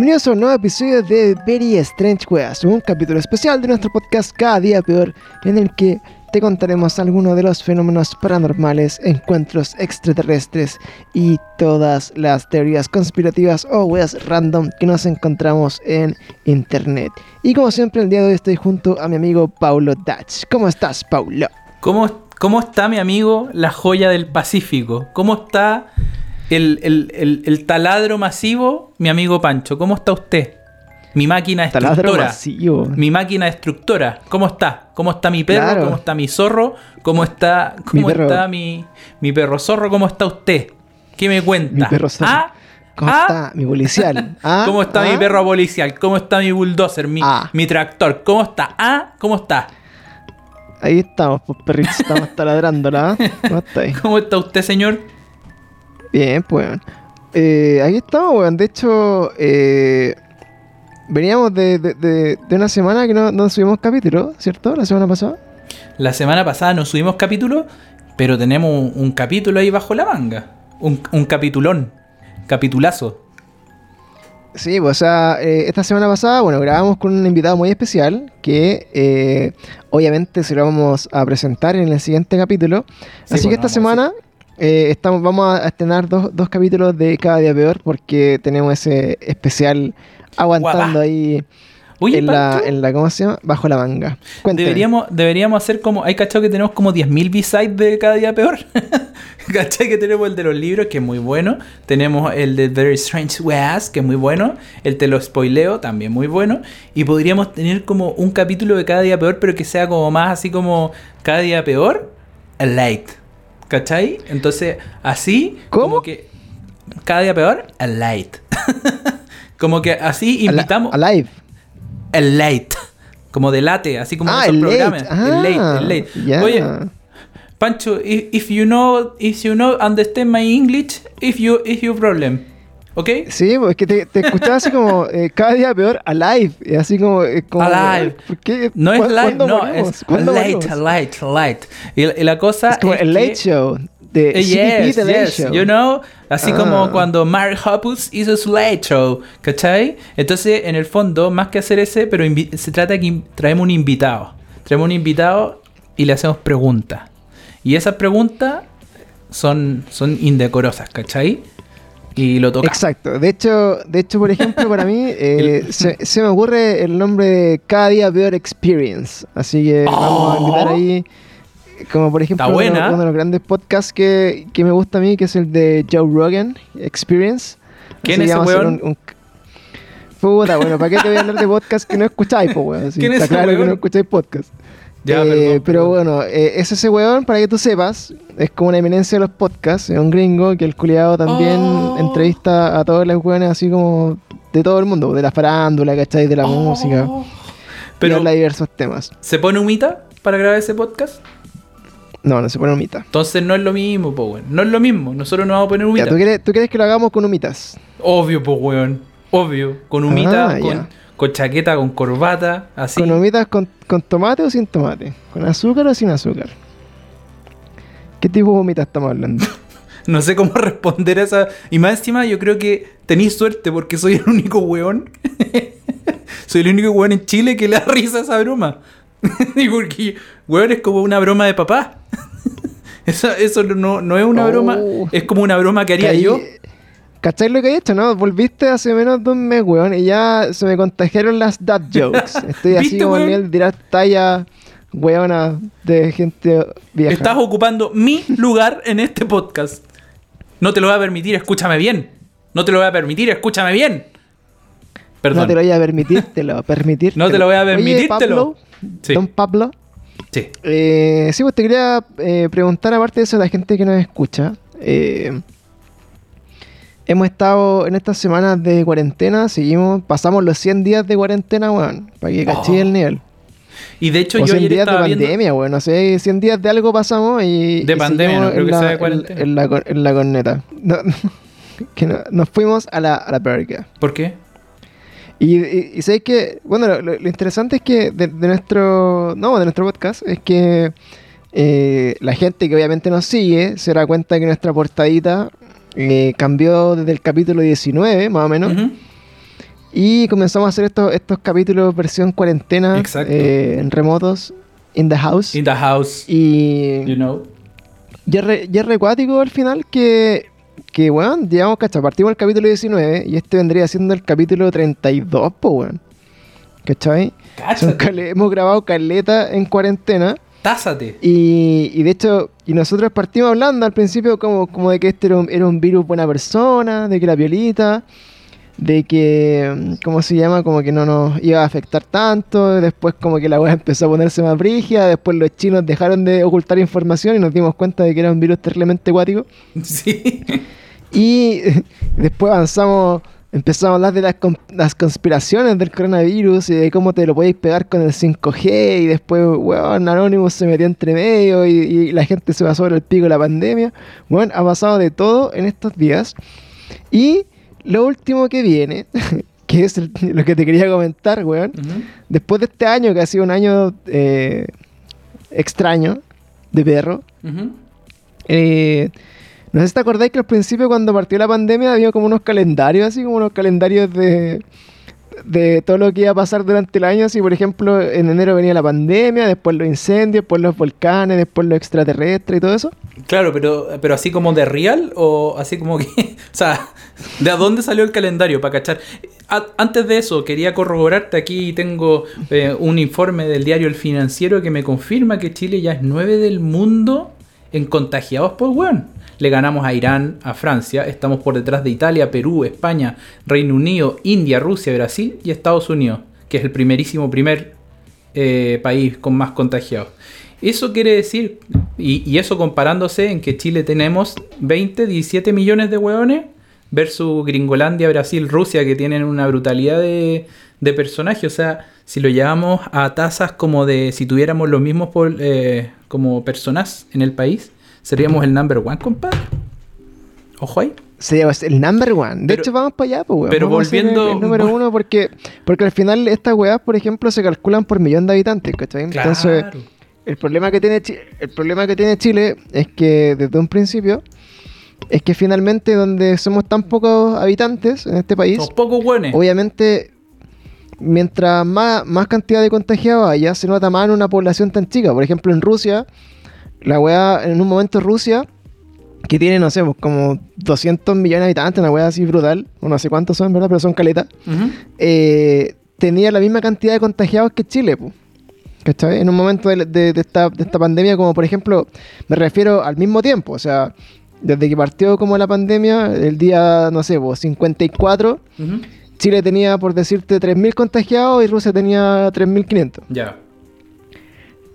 Bienvenidos a un nuevo episodio de Very Strange Weas, un capítulo especial de nuestro podcast Cada Día Peor, en el que te contaremos algunos de los fenómenos paranormales, encuentros extraterrestres y todas las teorías conspirativas o weas random que nos encontramos en internet. Y como siempre, el día de hoy estoy junto a mi amigo Paulo Dutch. ¿Cómo estás, Paulo? ¿Cómo, ¿Cómo está mi amigo la joya del Pacífico? ¿Cómo está el, el- el- el taladro masivo, mi amigo Pancho? ¿Cómo está usted? Mi máquina destructora. Mi máquina destructora. ¿Cómo está? ¿Cómo está mi perro? Claro. ¿Cómo está mi zorro? ¿Cómo está, cómo perro. está mi, mi perro zorro? ¿Cómo está usted? ¿Qué me cuenta? Mi perro zorro. ¿Ah? ¿Cómo ¿Ah? está mi policial? ¿Ah? ¿Cómo está ¿Ah? mi perro policial? ¿Cómo está mi bulldozer? Mi, Ah. mi tractor. ¿Cómo está? ¿Ah? ¿Cómo está? Ahí estamos, pues perritos, estamos taladrando, ¿ah? ¿Cómo estáis? ¿Cómo está usted, señor? Bien, pues. Eh, ahí estamos, weón. De hecho, eh, veníamos de, de- de- de una semana que no, no subimos capítulo, ¿cierto? La semana pasada. La semana pasada no subimos capítulo, pero tenemos un, un capítulo ahí bajo la manga. Un, un capitulón. Capitulazo. Sí, pues, o sea, eh, esta semana pasada, bueno, grabamos con un invitado muy especial que eh, obviamente se lo vamos a presentar en el siguiente capítulo. Sí, Así que bueno, esta semana eh, estamos, vamos a estrenar dos, dos capítulos de Cada Día Peor porque tenemos ese especial aguantando ahí Oye, en, la, en la, ¿cómo se llama? Bajo la manga. Deberíamos, deberíamos hacer como. Hay cachado que tenemos como 10.000 B-sides de cada día peor. ¿Cachai? Que tenemos el de los libros, que es muy bueno. Tenemos el de Very Strange Weas, que es muy bueno. El te lo spoileo, también muy bueno. Y podríamos tener como un capítulo de cada día peor, pero que sea como más así como cada día peor, a light. ¿Cachai? Entonces, así, ¿Cómo? como que cada día peor, a light. como que así invitamos Alive. el late. Como de late, así como Ah, esos el programas. Ah, el late, el late. ya. Oye, Pancho, if, if you know, if you know, understand my English, if you, if you problem. ¿Ok? Sí, pues es que te, te escuchaba así como eh, cada día peor, alive. Y así como. eh, como Alive. ¿Por qué? No es ¿Cuándo light, no, morimos? es ¿Cuándo late, morimos? late, late. Y, y la cosa Es como es el que- Late Show. De Eh, yes, The Late yes, Show. you know, así Ah. como cuando Mark Hoppus hizo su Late Show, ¿cachai? Entonces, en el fondo, más que hacer ese, pero se trata que in- traemos un invitado. Traemos un invitado y le hacemos preguntas. Y esas preguntas son, son indecorosas, ¿cachai? Y lo tocamos. Exacto. De hecho, de hecho, por ejemplo, para mí eh, se, se me ocurre el nombre de Cada Día Peor Experience. Así que vamos a invitar Oh. ahí. Como por ejemplo, uno, de los grandes podcasts que, que me gusta a mí, que es el de Joe Rogan Experience. ¿Quién es ese weón? un- un- Puta, bueno, ¿para qué te voy a hablar de podcast que no escucháis, po, weón? Sí, ¿Quién es está ese claro que no escucháis podcast. Ya, Eh, perdón, pero perdón. bueno, eh, es ese weón, para que tú sepas, es como una eminencia de los podcasts, es un gringo que el culiado también Oh. entrevista a todos los weones así como de todo el mundo, de la farándula, ¿cachai? De la música, Oh. y Pero, habla de diversos temas. ¿se pone humita para grabar ese podcast? No, no se pone humita. Entonces no es lo mismo, po, weón. No es lo mismo. Nosotros no vamos a poner Ya, humita. ¿tú, quieres, ¿Tú quieres que lo hagamos con humitas? Obvio, pues, weón. Obvio. Con humita, Ah, con, ya. Con chaqueta, con corbata, así. ¿Con humitas con, con tomate o sin tomate? ¿Con azúcar o sin azúcar? ¿Qué tipo de humitas estamos hablando? No sé cómo responder a esa. Y más encima, yo creo que tenéis suerte porque soy el único weón. soy el único weón en Chile que le da risa a esa broma. y porque, weón, es como una broma de papá. eso eso no, no es una Oh. broma, es como una broma que haría yo. ¿Cachai lo que he hecho, no? Volviste hace menos de un mes, weón, y ya se me contagiaron las dad jokes. Estoy así ¿Viste, como en de tirar talla, weona, de gente vieja. Estás ocupando mi lugar en este podcast. No te lo voy a permitir, escúchame bien. No te lo voy a permitir, escúchame bien. Perdón. No te lo voy a permitírtelo, permitírtelo. No te lo voy a Oye, permitírtelo. Pablo, Sí. Don Pablo. Sí. Eh, sí, pues te quería eh, preguntar, aparte de eso, a la gente que nos escucha. eh, hemos estado en estas semanas de cuarentena, seguimos, pasamos los 100 días de cuarentena, weón, para que caché Oh. el nivel. Y de hecho, O yo 100 ayer días de estaba viendo. pandemia, weón, no sé, 100 días de algo pasamos y... De y pandemia, no creo en que la- sea de en- cuarentena. En, la, cor- en la corneta. No, que no- nos fuimos a la, a la. ¿Por qué? Y, y, y sabéis que, bueno, lo, lo- lo interesante es que de, de nuestro, no, de nuestro podcast, es que eh, la gente que obviamente nos sigue se da cuenta que nuestra portadita eh, cambió desde el capítulo 19, más o menos. Y comenzamos a hacer estos, estos capítulos versión cuarentena, eh, en remotos, in the house. In the house, y you know. y es, re, y es re cuático al final que, que weón, digamos, cacha, partimos el capítulo 19 y este vendría siendo el capítulo 32, po, weón. ¿Cachai? Son Cáchate. cale- hemos grabado caleta en cuarentena. Tásate. Y, y de hecho, y nosotros partimos hablando al principio como, como de que este era un, era un virus buena persona, de que la violita, de que, mm, ¿cómo se llama? Como que no nos iba a afectar tanto, después como que la weá empezó a ponerse más brígida, después los chinos dejaron de ocultar información y nos dimos cuenta de que era un virus terriblemente acuático. Sí. Y después avanzamos, empezamos a hablar de las, las conspiraciones del coronavirus y de cómo te lo podéis pegar con el 5G y después, weón, Anonymous se metió entre medio y, y la gente se va sobre el pico de la pandemia. Bueno, ha pasado de todo en estos días. Y lo último que viene, que es el- lo que te quería comentar, weón, Ujú. después de este año, que ha sido un año eh, extraño de perro, Ujú. eh, no sé si te acordáis que al principio cuando partió la pandemia había como unos calendarios, así como unos calendarios de, de todo lo que iba a pasar durante el año. Así, por ejemplo, en enero venía la pandemia, después los incendios, después los volcanes, después los extraterrestres y todo eso. Claro, pero, pero así como de real o así como que... O sea, ¿de a dónde salió el calendario para cachar? Antes de eso, quería corroborarte. Aquí tengo eh, un informe del diario El Financiero que me confirma que Chile ya es 9 del mundo en contagiados por weón. Le ganamos a Irán, a Francia, estamos por detrás de Italia, Perú, España, Reino Unido, India, Rusia, Brasil y Estados Unidos, que es el primerísimo primer eh, país con más contagiados. Eso quiere decir, y, eso comparándose en que Chile tenemos 20, 17 millones de hueones versus Gringolandia, Brasil, Rusia, que tienen una brutalidad de, de personajes. O sea, si lo llevamos a tasas como de si tuviéramos los mismos eh, como personas en el país, seríamos el number one, compadre. Ojo ahí. Sería el number one. De Pero- hecho, vamos para allá, pues, weón. pero Vamos ser el- volviendo- El, número uno, porque, porque al final estas weas, por ejemplo, se calculan por millón de habitantes, ¿cachai? Entonces, el problema que tiene el problema que tiene Chile es que desde un principio es que finalmente donde somos tan pocos habitantes en este país, Somos pocos hueones. obviamente mientras más, más cantidad de contagiados haya, se nota más en una población tan chica. Por ejemplo, en Rusia, la weá, en un momento Rusia, que tiene, no sé, pues, como 200 millones de habitantes, una weá así brutal, o no sé cuántos son, ¿verdad? Pero son caletas eh, tenía la misma cantidad de contagiados que Chile, po. ¿cachai? En un momento de, de- de esta, de esta pandemia, como por ejemplo, me refiero al mismo tiempo, o sea, desde que partió como la pandemia, el día, no sé, po, 54, Ujú. Chile tenía, por decirte, 3.000 contagiados y Rusia tenía 3.500. Ya.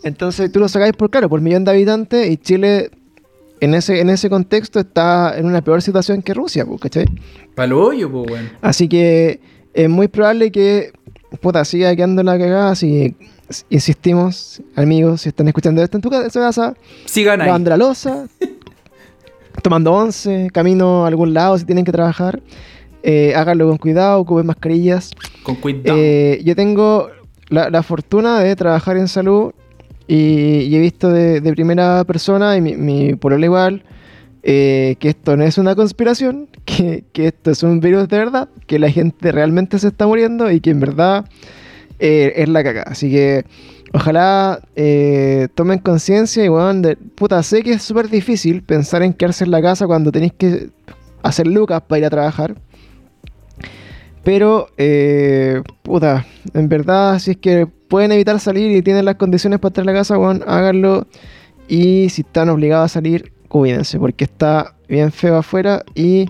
Entonces tú lo sacáis por, claro, por millón de habitantes y Chile, en ese, en ese contexto, está en una peor situación que Rusia, ¿cachai? Palo hoyo, pues, weón. Así que es muy probable que puta, siga quedando la cagada. Que insistimos, amigos, si están escuchando esto en tu casa, Sigan ahí. lavando la losa, tomando once, camino a algún lado si tienen que trabajar. eh, háganlo con cuidado, ocupen mascarillas. Con cuidado. Eh, yo tengo la, la fortuna de trabajar en salud y, he visto de, primera persona, y mi, mi polola igual, eh, que esto no es una conspiración, que, esto es un virus de verdad, que la gente realmente se está muriendo y que en verdad eh, es la caca. Así que ojalá eh, tomen conciencia y weón, de, puta, sé que es súper difícil pensar en quedarse en la casa cuando tenéis que hacer lucas para ir a trabajar. Pero, eh, puta, en verdad, si es que pueden evitar salir y tienen las condiciones para estar en la casa, weón, háganlo. Y si están obligados a salir, cuídense, porque está bien feo afuera y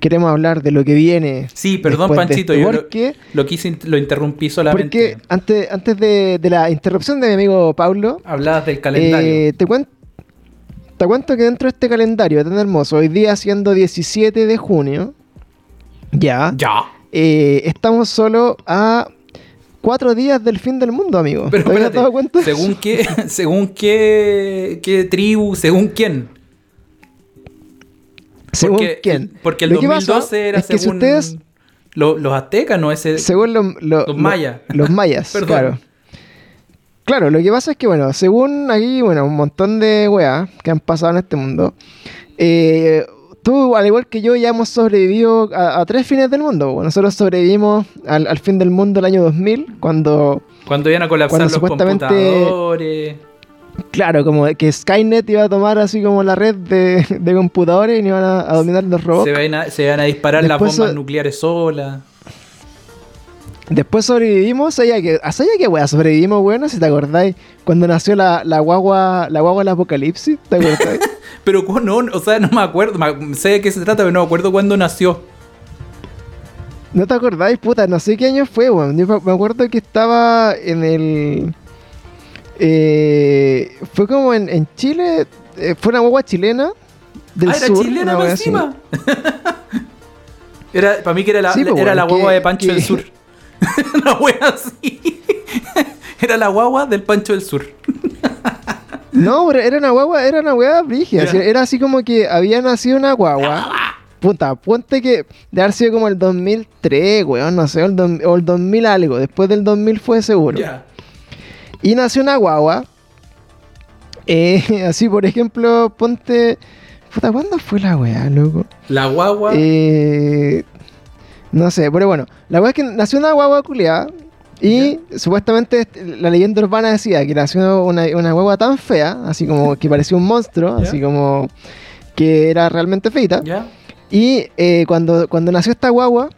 queremos hablar de lo que viene. Sí, perdón, Panchito, yo lo, porque, lo quise, lo interrumpí solamente. porque antes, antes de, de la interrupción de mi amigo Pablo, Hablabas del calendario. eh, te, cuen- te cuento que dentro de este calendario tan hermoso, hoy día siendo 17 de junio, ya, ya. Eh, estamos solo a cuatro días del fin del mundo, amigo. Pero ¿Te espérate, dado cuenta? ¿según qué, según qué, qué tribu, según quién? ¿Según porque, quién? Porque el Lo que pasa 2012 era es que si según ustedes- lo- los aztecas, ¿no? Ese, Según lo- lo- los lo- mayas. Los mayas, Perdón. claro. Claro, lo que pasa es que, bueno, según aquí, bueno, un montón de weas que han pasado en este mundo, eh, tú, al igual que yo, ya hemos sobrevivido a, a tres fines del mundo. Nosotros sobrevivimos al, al fin del mundo el año 2000, cuando, Cuando iban a colapsar Cuando los supuestamente- computadores. claro, como que Skynet iba a tomar así como la red de, de computadores y iban a, a dominar los robots. Se van, a, se van a disparar Después las bombas nucleares solas. Después sobrevivimos, ¿sabía que, ¿sabía que weá sobrevivimos, bueno? Si te acordáis, cuando nació la, la guagua, la guagua del apocalipsis, ¿te acordáis? Pero no, o sea, no me acuerdo. Sé de qué se trata, pero no me acuerdo cuándo nació. ¿No te acordáis, puta? No sé qué año fue, weón. Yo me- acuerdo que estaba en el... eh, fue como en, en Chile, eh, fue una guagua chilena del ah, era sur. chilena encima. era, para mí que era la, Sí, pues, era bueno, la que- guagua de Pancho que- del Sur. una wea así. era la guagua del Pancho del Sur. No, era una guagua, era una. Ya. así, Era así como que había nacido una guagua. Puta, ponte que de haber sido como el 2003, weón, no sé, o el, dos- o el 2000 algo. Después del 2000 fue seguro. Ya. Y nació una guagua. eh, así, por ejemplo, ponte. Puta, ¿cuándo fue la weá, loco? La guagua. Eh, no sé, pero bueno, la weá es que nació una guagua culiada. Y supuestamente este, la leyenda urbana decía que nació una, una guagua tan fea, así como que parecía un monstruo, así como que era realmente feita. Y eh, cuando, cuando nació esta guagua,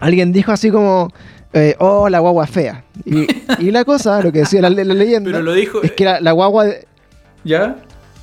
alguien dijo así como, eh, oh, la guagua fea. Y, y la cosa, lo que decía la, la leyenda, Pero lo dijo. es que la, la guagua de- Ya.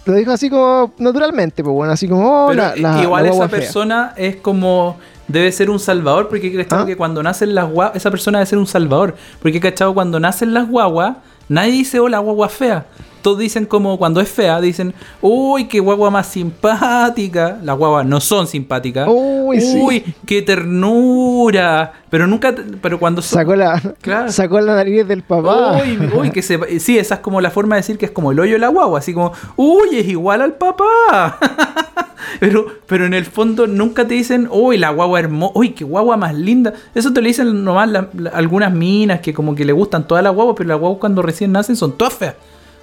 Lo dijo así como naturalmente, pues bueno, así como, oh, Pero la, la- igual la esa fea. persona es como. Debe ser un salvador, porque cachado ¿Ah? que cuando nacen las guaguas. Esa persona debe ser un salvador. Porque cachado cuando nacen las guaguas, nadie dice, oh, la guagua fea. Todos dicen como cuando es fea, dicen, uy, qué guagua más simpática. Las guaguas no son simpáticas. Uy, sí. qué ternura. Pero nunca, pero cuando son... Sacó la, Claro. sacó la nariz del papá. Uy, uy, que se, sí, esa es como la forma de decir que es como el hoyo de la guagua, así como, uy, es igual al papá. pero, pero en el fondo nunca te dicen, uy, la guagua hermosa, uy, qué guagua más linda. Eso te lo dicen nomás la- la- algunas minas que como que le gustan todas las guaguas, pero las guaguas cuando recién nacen son todas feas.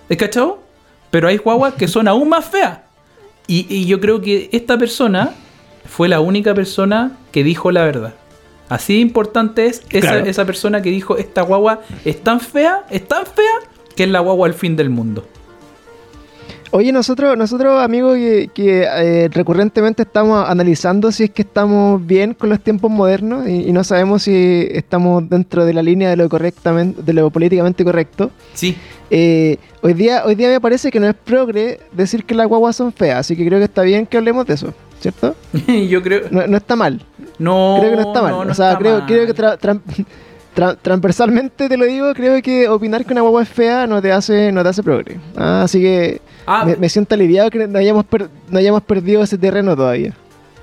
¿Es cachado? Pero hay guaguas que son aún más feas. Y, y yo creo que esta persona fue la única persona que dijo la verdad. Así de importante es esa, Claro. esa persona que dijo, esta guagua es tan fea, es tan fea, que es la guagua al fin del mundo. Oye, nosotros, nosotros amigos, que, que, eh, recurrentemente estamos analizando si es que estamos bien con los tiempos modernos y, y no sabemos si estamos dentro de la línea de lo correctamente, de lo políticamente correcto. Sí. Eh, hoy día, hoy día me parece que no es progre decir que las guaguas son feas, así que creo que está bien que hablemos de eso, ¿cierto? yo creo... No, no está mal. No, creo que no está mal. no, no o sea, creo, mal. creo que tra- tran- tra- transversalmente te lo digo, creo que opinar que una guagua es fea no te hace, no te hace progre. Ah, así que Ah, me, me siento aliviado que no hayamos, per- no hayamos perdido ese terreno todavía.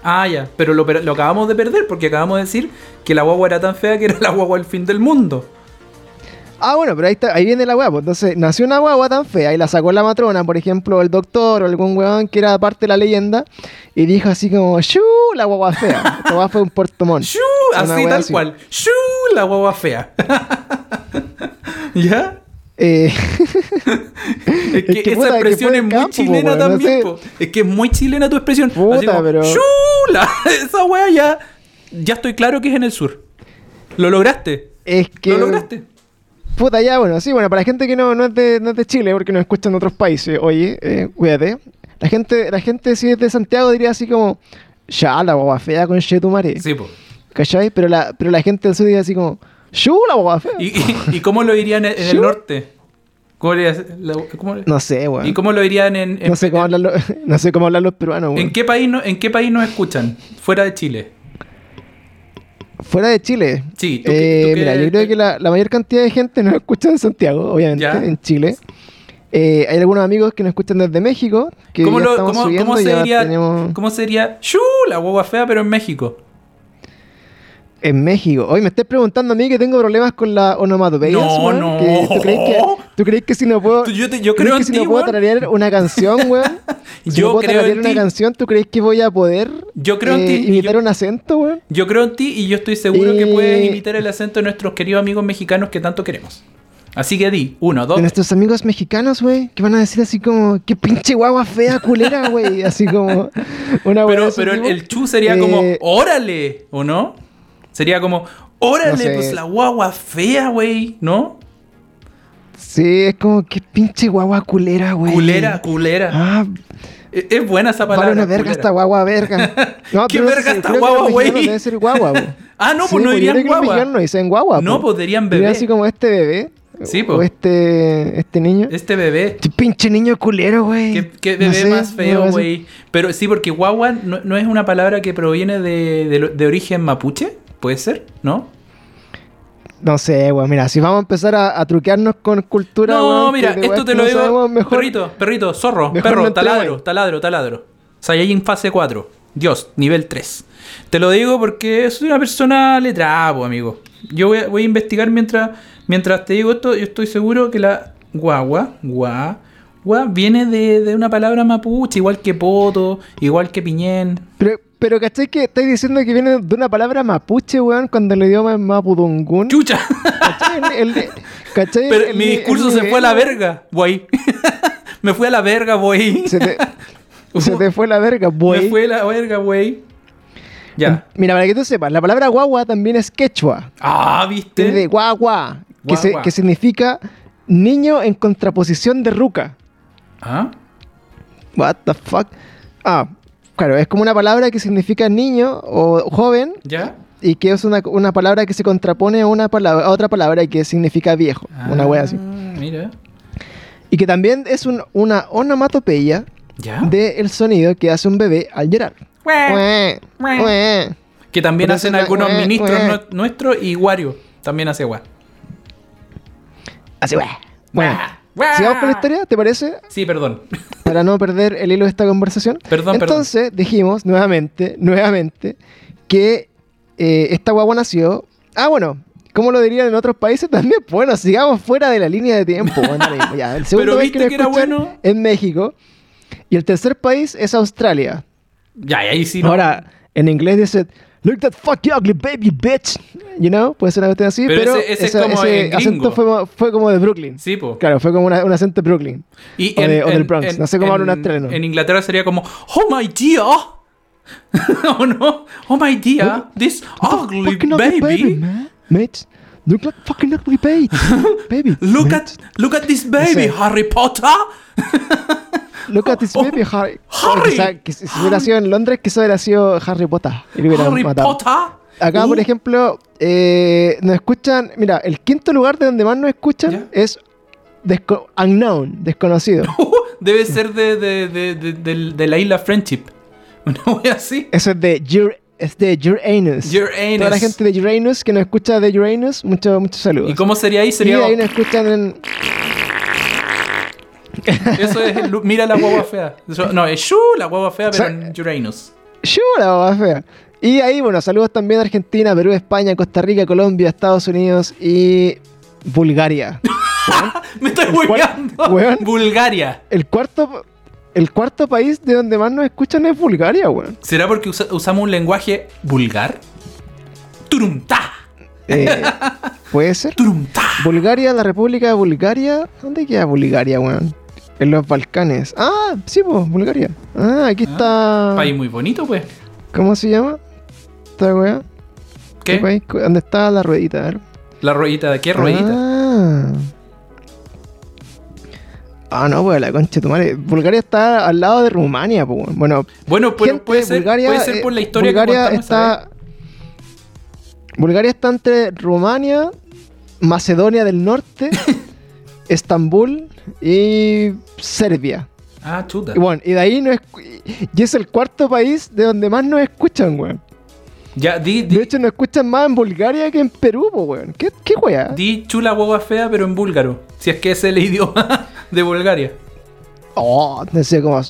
ah, ya. Pero lo, lo acabamos de perder porque acabamos de decir que la guagua era tan fea que era la guagua al fin del mundo. Ah, bueno, pero ahí, está, ahí viene la guagua. Entonces, nació una guagua tan fea y la sacó la matrona, por ejemplo, el doctor o algún weón que era parte de la leyenda, y dijo así como, ¡Shu! La guagua fea. Esta guagua fue un portomón. ¡Shu! Así tal así. cual. ¡Shu! La guagua fea. ¿Ya? Eh, Es que, que, esa puta, expresión es muy campo, chilena po, weón, no también, sé. Es que es muy chilena tu expresión. Puta, Así como, pero- ¡Chula! Esa wea ya. Ya estoy claro que es en el sur. ¿Lo lograste? es que... ¿Lo lograste? Puta, ya, bueno, sí, bueno, para la gente que no, no, es, de, no es de Chile, porque nos escucha en otros países, oye, eh, cuídate. La gente, la gente si es de Santiago diría así como, ya, la guagua fea con Chetumare. Sí, po. ¿Cachai? Pero la, pero la gente del sur diría así como, ¡Shu, la guagua fea! ¿Y, y, y cómo lo dirían en, en el norte? ¿Cómo, le- la- cómo- No sé, weón. ¿Y cómo lo dirían en, en, No sé cómo hablan los, no sé cómo hablan los peruanos, weón. ¿en qué país no, en qué país nos escuchan? Fuera de Chile. Fuera de Chile. Sí, tú eh, tú mira, yo creo que la, la mayor cantidad de gente nos escucha en Santiago, obviamente, Ya. en Chile. Eh, hay algunos amigos que nos escuchan desde México, que ¿Cómo, lo- sería, tenemos ¿Cómo sería? ¡Shu! La guagua fea, pero en México. En México. Hoy me estés preguntando a mí que tengo problemas con la onomatopeya. No, no. ¿tú, crees que, ¿Tú crees que si no puedo... Yo, te- yo ¿crees creo que en si ti, no puedo tararear una canción, weón? Si Yo no puedo creo tararear en una ti. canción, ¿tú crees que voy a poder Yo creo en eh, ti, imitar yo- un acento, weón? Yo creo en ti y yo estoy seguro que Eh, puedes imitar el acento de nuestros queridos amigos mexicanos que tanto queremos. Así que di, uno, dos. De nuestros amigos mexicanos, güey, que van a decir así como, qué pinche guagua fea, culera, güey. Así como una Pero, pero el, el chu sería Eh, como, órale, ¿o no? Sería como, órale, No sé. pues la guagua fea, güey, ¿no? Sí, es como, qué pinche guagua culera, güey. Culera, culera. Ah, Es, es buena esa vale palabra. una verga culera. esta guagua, verga. No, ¿Qué pero verga esta que guagua, güey? mexicanos Debe ser guagua, güey. Ah, no, Sí, pues no dirían que guagua. no dicen guagua, No, pues dirían bebé. así como este bebé. Sí, po. O este, este niño. Este bebé. Este pinche niño culero, güey. Qué, qué No bebé sé, más no, feo, güey. Pero sí, porque guagua no, no es una palabra que proviene de, de origen mapuche, ¿puede ser? ¿No? No sé, güey. Mira, si vamos a empezar a, a truquearnos con cultura, No, weón, mira, que esto te lo digo. mejor- Perrito, perrito, zorro, perro, no taladro, taladro, taladro. Saiyajin fase 4. Dios, nivel 3. Te lo digo porque soy una persona letrada, po, amigo. Yo voy a, voy a investigar mientras, mientras te digo esto. Yo estoy seguro que la guagua, gua, viene de, de una palabra mapuche, igual que poto, igual que piñén. Pero, pero ¿cachai que estáis diciendo que viene de una palabra mapuche, weón, cuando el idioma es mapudungun? ¡Chucha! ¿Cachai? El- el- ¿cachai? Pero El- mi discurso se fue a la verga, güey. Me fui a la verga, güey. Se te, se te fue la verga, Me güey. fue a la verga, güey. Ya. Mira, para que tú sepas, la palabra guagua también es quechua. Ah, ¿viste? de guagua, que, se- Guagua. que significa niño en contraposición de ruca. ¿Ah? What the fuck? Ah, claro, es como una palabra que significa niño o joven ¿Ya? y que es una, una palabra que se contrapone a, una palabra, a otra palabra que significa viejo. una wea así. Ah, Mira. Y que también es un- una onomatopeya ¿Ya? del sonido que hace un bebé al llorar. Ue, ue. Que también hacen algunos ministros ue. nue- nuestros y Wario también hace ue, ue. Gua. Sigamos con la historia, ¿te parece? Sí, perdón. Para no perder el hilo de esta conversación. Perdón, perdón. Entonces dijimos nuevamente, nuevamente, que eh, esta guagua nació. Ah, bueno, como lo dirían en otros países también. Bueno, sigamos fuera de la línea de tiempo. bueno, ya. El segundo Pero país viste que era bueno. es México. Y el tercer país es Australia. Ya, y ahí sí no. Ahora, en inglés dice, Look that fucking ugly baby bitch. You know, puede ser una cuestión así, Pero pero, ese- ese es esa- como ese en acento fue, fue como de Brooklyn. Sí, po. Claro, fue como una- un acento de Brooklyn. Y O de- o del Bronx. No sé cómo habla un en- australiano. En Inglaterra sería como, oh my dear. ¿O no? Oh my dear, this ugly ugly baby. man. Mate, look like fucking ugly baby. baby. Look at, look at this baby, sé. Harry Potter. Look at this Oh, baby, Harry. Harry. Quizá- que si hubiera sido en Londres, quizá hubiera sido Harry Potter. Harry. Potter. Acá, Uh, por ejemplo, eh, nos escuchan. Mira, el quinto lugar de donde más nos escuchan ¿Ya? es desco- unknown, desconocido. Debe ser de, de, de, de, la isla Friendship. Una wea así. Eso es de Ur- es de Uranus. Uranus. Toda la gente de Uranus que nos escucha de Uranus, muchos muchos saludos. ¿Y cómo sería ahí? Sería. ahí nos escuchan en. Eso es. el- mira la guagua fea. No, es Shu, la guagua fea, pero en Uranus. ¡Shura, babá fea! Y ahí, bueno, saludos también a Argentina, Perú, España, Costa Rica, Colombia, Estados Unidos y Bulgaria. Me estoy hueveando. Bulgaria. El cuarto, el cuarto país de donde más nos escuchan es Bulgaria, weón. ¿Será porque usa- usamos un lenguaje vulgar? Turumta. Eh, Puede ser. Turumta. Bulgaria, la República de Bulgaria. ¿Dónde queda Bulgaria, weón? En los Balcanes. Ah, sí, pues, Bulgaria. Ah, aquí está. País muy bonito, pues. ¿Cómo se llama? Esta weá. ¿Qué? país? ¿Dónde está la ruedita? A ver. La ruedita. ¿De qué ruedita? Ah. Ah, no, pues la concha de tu madre. Bulgaria está al lado de Rumania, pues. Bueno, Bueno, gente, puede ser, Bulgaria, puede ser eh, por la historia Bulgaria que está. Bulgaria está entre Rumania, Macedonia del Norte, Estambul y Serbia. Ah, chuta. Y bueno, y de ahí no y es el cuarto país de donde más nos escuchan, weón. Ya, di, di, De hecho, nos escuchan más en Bulgaria que en Perú, weón. ¿Qué, qué weá? di chula guagua fea, pero en búlgaro. Si es que es el idioma de Bulgaria. Oh, no sé cómo.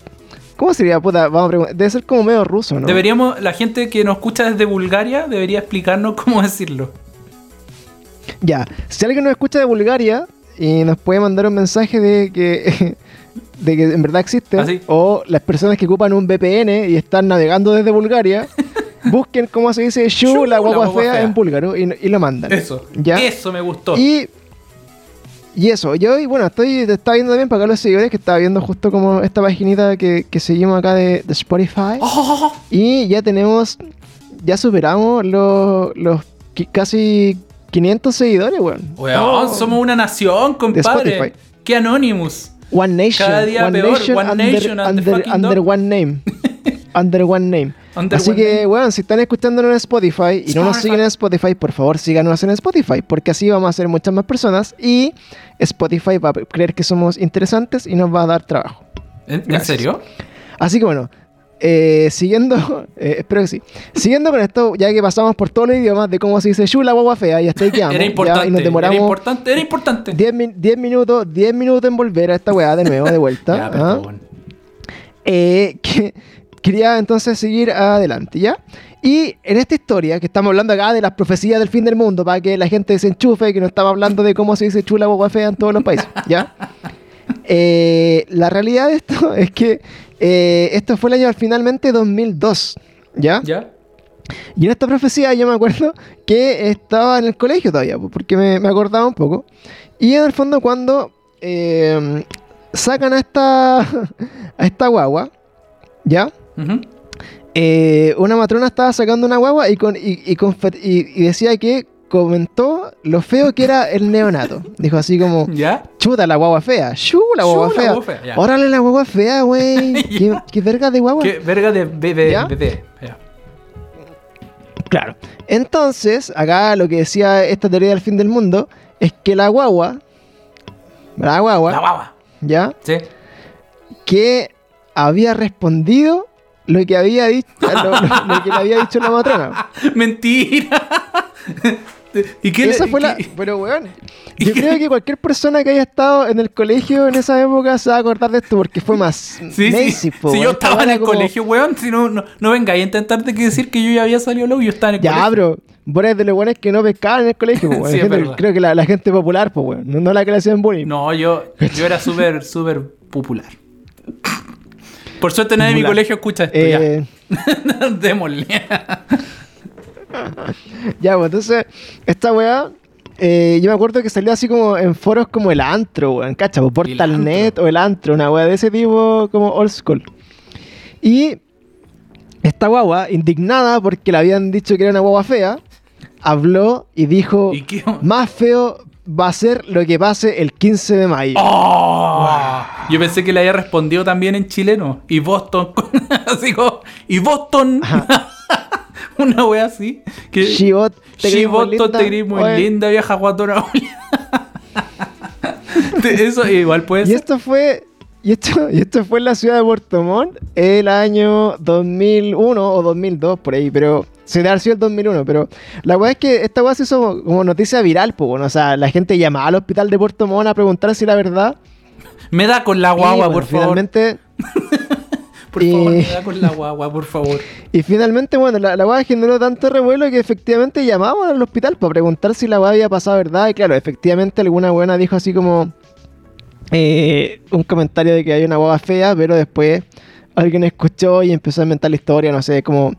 ¿Cómo sería, puta? Vamos a preguntar. Debe ser como medio ruso, ¿no? Deberíamos, la gente que nos escucha desde Bulgaria debería explicarnos cómo decirlo. Ya, si alguien nos escucha de Bulgaria y nos puede mandar un mensaje de que, de que en verdad existe, ¿Ah, sí? o las personas que ocupan un VPN y están navegando desde Bulgaria, busquen cómo se dice Shu, la guagua fea, en búlgaro y, y lo mandan. Eso. ¿Ya? Eso me gustó. Y y eso, yo y bueno, estoy te estaba viendo también para acá los seguidores que estaba viendo justo como esta paginita que, que seguimos acá de, de Spotify. ¡Oh! Y ya tenemos, ya superamos los, los casi 500 seguidores, weón. Weón, somos una nación, compadre. ¡Qué Anonymous! One Nation. Cada día one peor, Nation One under, Nation under, fucking under dog. one name. under one name. Under Así one que, name. weón, si están escuchándonos en Spotify y no nos siguen en Spotify, por favor síganos en Spotify, porque así vamos a ser muchas más personas y Spotify va a creer que somos interesantes y nos va a dar trabajo. ¿En, serio? Así que bueno, eh, siguiendo, eh, espero que sí. Siguiendo con esto, ya que pasamos por todos los idiomas de cómo se dice chula, guagua fea, y hasta ahí quedamos. Era ya, importante, y nos era importante, era importante. 10, min- 10 minutos, 10 minutos en volver a esta weá de nuevo, de vuelta. Ya, ¿ah? Eh, que quería entonces seguir adelante, ¿ya? Y en esta historia, que estamos hablando acá de las profecías del fin del mundo, para que la gente se enchufe, que no estamos hablando de cómo se dice chula guagua fea en todos los países, ¿ya? La realidad de esto es que eh, esto fue el año finalmente 2002, ¿ya? ¿Ya? Y en esta profecía yo me acuerdo que estaba en el colegio todavía, porque me, me acordaba un poco. Y en el fondo cuando eh, sacan a esta, a esta guagua, ¿ya? Eh, una matrona estaba sacando una guagua y, con, y decía que comentó lo feo que era el neonato. Dijo así como, ¿Ya? chuta la guagua fea, chu la guagua fea. Órale la guagua fea, güey. ¿Qué, qué verga de guagua. ¿Qué verga de bebé? ¿Ya? bebé. Ya. Claro. Entonces, acá lo que decía esta teoría del fin del mundo es que la guagua, la guagua, La guagua. ¿ya? Sí. Que había respondido lo que había dicho, lo, lo- lo que le había dicho la matrona. Mentira. ¿Y qué le- Esa fue y la. qué- Pero, weón. ¿Y Yo creo que cualquier persona que haya estado en el colegio en esa época se va a acordar de esto porque fue más. Sí, po, Si weón. yo Esta estaba en el como- colegio, weón, si no, no, no vengáis a intentarte que decir que yo ya había salido luego, yo estaba en el Ya, colegio. bro. Vos eres de los buenos que no pescaban en el colegio, po. Sí, Gente- creo que la, la gente popular, pues, weón. No, no la que le hacían bullying. No, yo, yo era súper, súper popular. Por suerte nadie de mi colegio escucha esto, Eh, ya. Démosle. Ya, pues entonces, esta weá, eh, yo me acuerdo que salió así como en foros como el antro, weón, ¿cacha? Pues Portalnet o el antro, una weá de ese tipo como old school. Y esta guagua, indignada porque le habían dicho que era una guagua fea, habló y dijo, ¿Y qué? más feo va a ser lo que pase el 15 de mayo. ¡Oh! Yo pensé que le había respondido también en chileno. Y Boston. así como. Y Boston. Una wea así. Que, Shibot, te creí muy Shibot, linda. te creí muy Oye, linda, vieja guatona. Eso igual puede Y ser. esto fue. Y esto, y esto fue en la ciudad de Puerto Montt el año 2001 o 2002, por ahí, pero se debe haber sido el 2001. Pero la weá es que esta weá se hizo como noticia viral, pues, bueno, o sea, la gente llamaba al hospital de Puerto Montt a preguntar si era verdad. Me da con la y, guagua, bueno, por favor. Por favor, y- con la guagua, por favor. y finalmente, bueno, la, la weá generó tanto revuelo que efectivamente llamamos al hospital para preguntar si la weá había pasado verdad. Y claro, efectivamente alguna buena dijo así como eh, un comentario de que hay una guagua fea, pero después alguien escuchó y empezó a inventar la historia, no sé cómo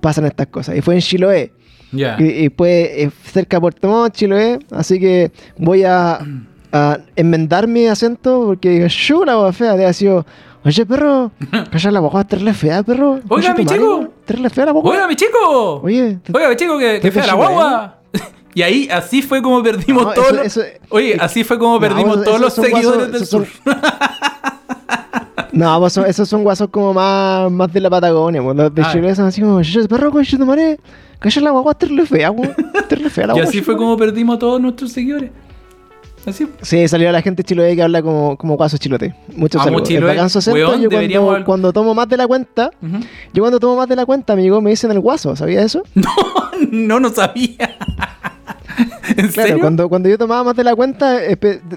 pasan estas cosas. Y fue en Chiloé. Ya. Y, y fue eh, cerca de Puerto Montt, Chiloé. Así que voy a, a enmendar mi acento porque digo, "Shu, la guagua fea! De ha sido, oye, perro, calla la guagua, terrible fea, perro. Oiga, mi chico. Terrible fea la guagua. Oiga, mi chico. Oye, Oiga, mi chico, que, que ¿Te fea la guagua. Y ahí, así fue como perdimos No, todos eso- los... Oye, así fue como No, perdimos eso- todos los seguidores guasos- del esos son- sur. No, son- esos son guasos como más, más de la Patagonia. Los de Ah. Chile son así como, "Oye, perro, concha tu madre, calla la guagua, terrible fea, weón. Fea la Y guagua. así fue como perdimos todos nuestros seguidores. Así. Sí, salió la gente chilote que habla como, como guaso chilote. Muchos Amo saludos. Chiloé. Acento. Weón, yo cuando, al- cuando tomo más de la cuenta, yo cuando tomo más de la cuenta, amigo, me dicen el guaso, ¿sabías eso? No, no sabía. ¿En Claro, serio? cuando, cuando yo tomaba más de la cuenta,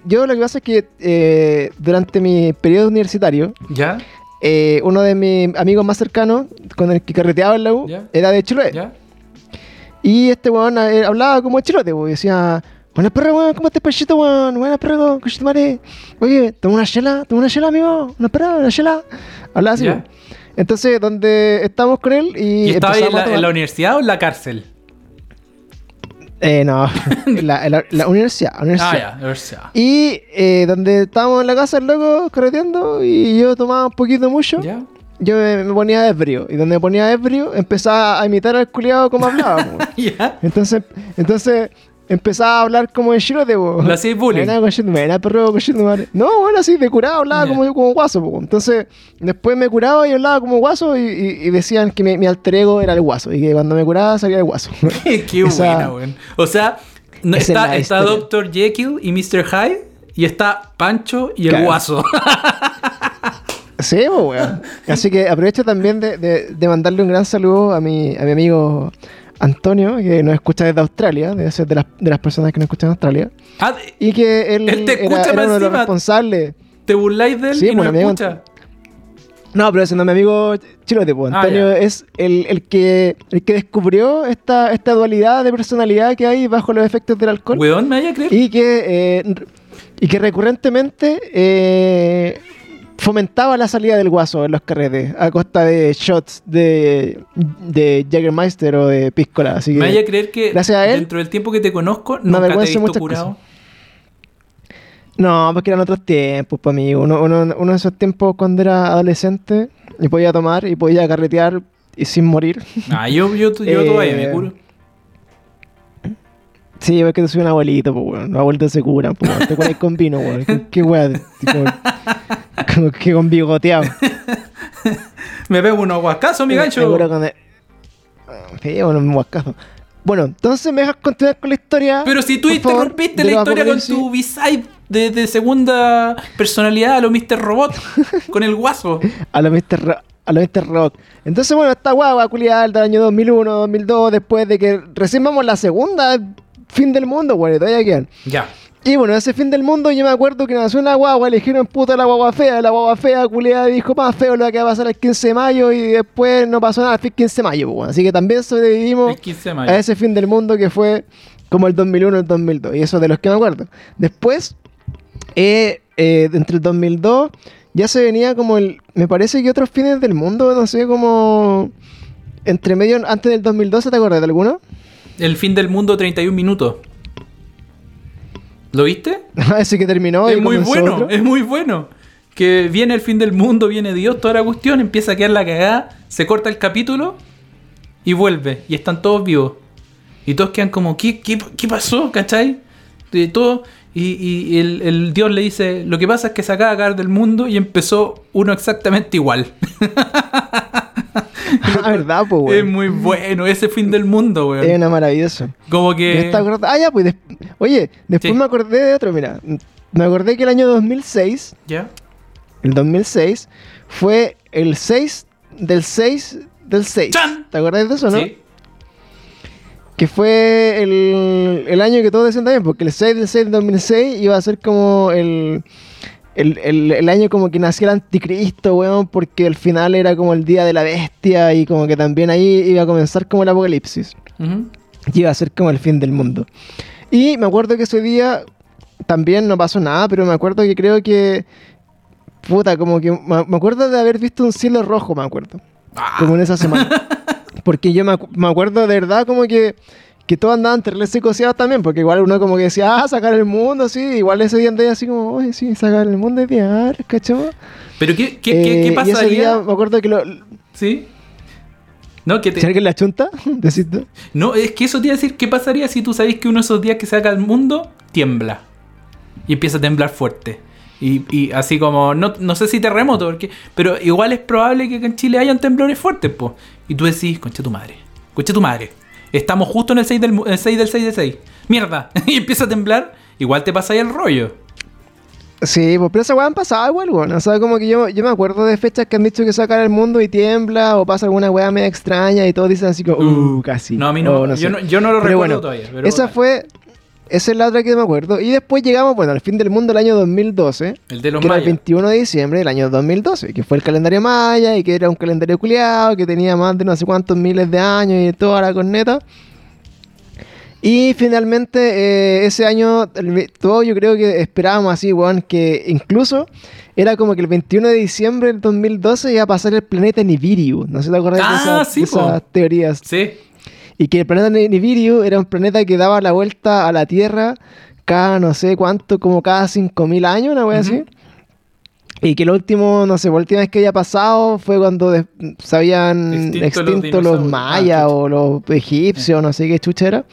yo lo que pasa es que eh, durante mi periodo universitario, ¿Ya? eh, uno de mis amigos más cercanos, con el que carreteaba en la U, Ya. era de Chiloé. ¿Ya? Y este weón eh, hablaba como chilote, pues, y decía, buena perro, weón, ¿cómo estás, pechito, weón? Buena perro, cochito madre. Oye, toma una chela, toma una chela, amigo, una perra, una chela. Hablaba así. Entonces, donde estábamos con él y, ¿Y estaba en la, en tomar- la universidad o en la cárcel? Eh, no, la, la- la universidad. Ah, universidad. ya, universidad. Y eh, donde estábamos en la casa el loco carreteando y yo tomaba un poquito mucho, ¿Ya? yo me, me ponía ebrio. Y donde me ponía ebrio, empezaba a imitar al culiado como hablaba. ¿Ya? entonces, entonces empezaba a hablar como en chilote, po. Lo hacías bullying. Buena, conchetumare, perro. No, bueno, así de curado hablaba como yo, como guaso, po. Entonces, después me curaba y hablaba como guaso y, y- y decían que mi, mi alter ego era el guaso. Y que cuando me curaba salía el guaso. Qué Esa- buena, weón. O sea, no, está, está. Dr. Jekyll y Mr. Hyde y está Pancho y el guaso. Sí, pues, weón. Así que aprovecho también de, de- de mandarle un gran saludo a mi, a mi amigo Antonio, que nos escucha desde Australia, debe ser de las, de las personas que nos escuchan en Australia. Ah, Y que él, Él te era, uno de los responsables. ¿Te burláis de él Sí, y no bueno, amigo, escucha? No, pero ese no es mi amigo Chilote, pues. Ah, Antonio es el, el que, el que descubrió esta, esta dualidad de personalidad que hay bajo los efectos del alcohol. Weón, me vaya a creer. y que eh, y que recurrentemente eh, fomentaba la salida del guaso en los carretes a costa de shots de, de Jägermeister o de Piscola. Así que Me vaya a creer que gracias a él, dentro del tiempo que te conozco, me nunca te he visto curado. cosas. no, porque eran otros tiempos para mí. Uno, uno, uno de esos tiempos cuando era adolescente y podía tomar y podía carretear y sin morir. Ah, yo, yo, yo, Eh, todavía me curo. Sí, es que tú soy un abuelito, pues, weón. Los abuelitos se curan, pues. Te curas con vino, weón. Qué, qué weón. Tipo, como que con bigoteado. Me pego unos guascazos, mi Me- gancho. me curo con el- Ah, Sí, bueno, un guascazo. Bueno, entonces me dejas continuar con la historia. Pero si tú favor, interrumpiste la historia con tu B-side de, de segunda personalidad a lo Mr. Robot, con el guaso. A lo Mr. Ro- a lo Mr. Rock. Entonces, bueno, esta guagua culiada del año 2001, 2002, después de que recién vamos la segunda fin del mundo, bueno, y todavía quedan. Ya. Y bueno, ese fin del mundo yo me acuerdo que nació una guagua, eligieron puta la guagua fea, la guagua fea culiada dijo más feo lo que va a pasar el 15 de mayo y después no pasó nada el 15 de mayo, pues, bueno. así que también sobrevivimos El 15 de mayo. a ese fin del mundo que fue como el 2001 el 2002 y eso de los que me acuerdo. Después, eh, eh, entre el 2002 ya se venía como el, me parece que otros fines del mundo, no sé, como entre medio, antes del 2012, ¿te acuerdas de alguno? El fin del mundo, 31 minutos. ¿Lo viste? ese que terminó. y es muy bueno, otro. es muy bueno. Que viene el fin del mundo, viene Dios, toda la cuestión, empieza a quedar la cagada, se corta el capítulo y vuelve. Y están todos vivos. Y todos quedan como, ¿qué, qué, qué pasó? ¿Cachai? De todo. Y, y el, el Dios le dice, lo que pasa es que se acaba de caer del mundo y empezó uno exactamente igual. Ah, verdad, pues, Es weón. muy bueno ese fin del mundo, Es weón. una maravilloso. Como que... Ah, ya, pues. des- Oye, después Sí. me acordé de otro, mira. Me acordé que el año 2006, ¿Ya? el 2006, fue el 6 del 6 del 6. ¡Chan! ¿Te acordás de eso, no? Sí. Que fue el, el año que todos decían también, porque el 6 del 6 del 2006 iba a ser como el, el, el- el año como que nació el anticristo, weón, porque el final era como el día de la bestia y como que también ahí iba a comenzar como el apocalipsis. Y iba a ser como el fin del mundo. Y me acuerdo que ese día también no pasó nada, pero me acuerdo que creo que... Puta, como que... Me me acuerdo de haber visto un cielo rojo, me acuerdo. Ah, Como en esa semana. Porque yo me, acu- me acuerdo de verdad como que... Que todos andaban terribles psicoseados también, porque igual uno como que decía, ah, sacar el mundo, sí, igual ese día andaba así como, oye, sí, sacar el mundo es bien, ¿cachai? Pero ¿qué, qué, qué, Eh, qué Y ese día pasaría? me acuerdo que lo... ¿Sí? No, que te- ¿Si alguien la chunta? Decís tú. no, es que eso te iba a decir, ¿qué pasaría si tú sabes que uno de esos días que saca el mundo tiembla? Y empieza a temblar fuerte. Y, y así como, no, no sé si terremoto, porque, pero igual es probable que en Chile hayan temblores fuertes, po. Y tú decís, concha tu madre, concha tu madre. Estamos justo en el 6 del, el 6 del 6 de 6. Mierda. y empieza a temblar, igual te pasa ahí el rollo. Sí, pues, pero esa weá han pasado igual, weón. O sea, como que yo, yo me acuerdo de fechas que han dicho que sacar el mundo y tiembla, o pasa alguna weá media extraña y todos dicen así como, uh, casi. No, a mí no, o yo, sé. no yo no lo Pero recuerdo bueno, todavía. pero esa fue, esa es la otra que me acuerdo. Y después llegamos, bueno, al fin del mundo del año 2012, El de los que era el mayas. 21 de diciembre del año 2012, que fue el calendario maya y que era un calendario culiado, que tenía más de no sé cuántos miles de años y toda la corneta. Y finalmente, eh, ese año, el todo yo creo que esperábamos así, weón, que incluso era como que el 21 de diciembre del 2012 iba a pasar el planeta Nibiru. No sé si te acordás Ah, de, esas- sí, de po. esas teorías. Sí. Y que el planeta Nibiru era un planeta que daba la vuelta a la Tierra cada no sé cuánto, como cada 5.000 años, una wea así. Y que lo último, no sé, la última vez que había pasado fue cuando se habían Extinto extinto, los mayas Ah, chucha. o los egipcios, no sé qué chucha era.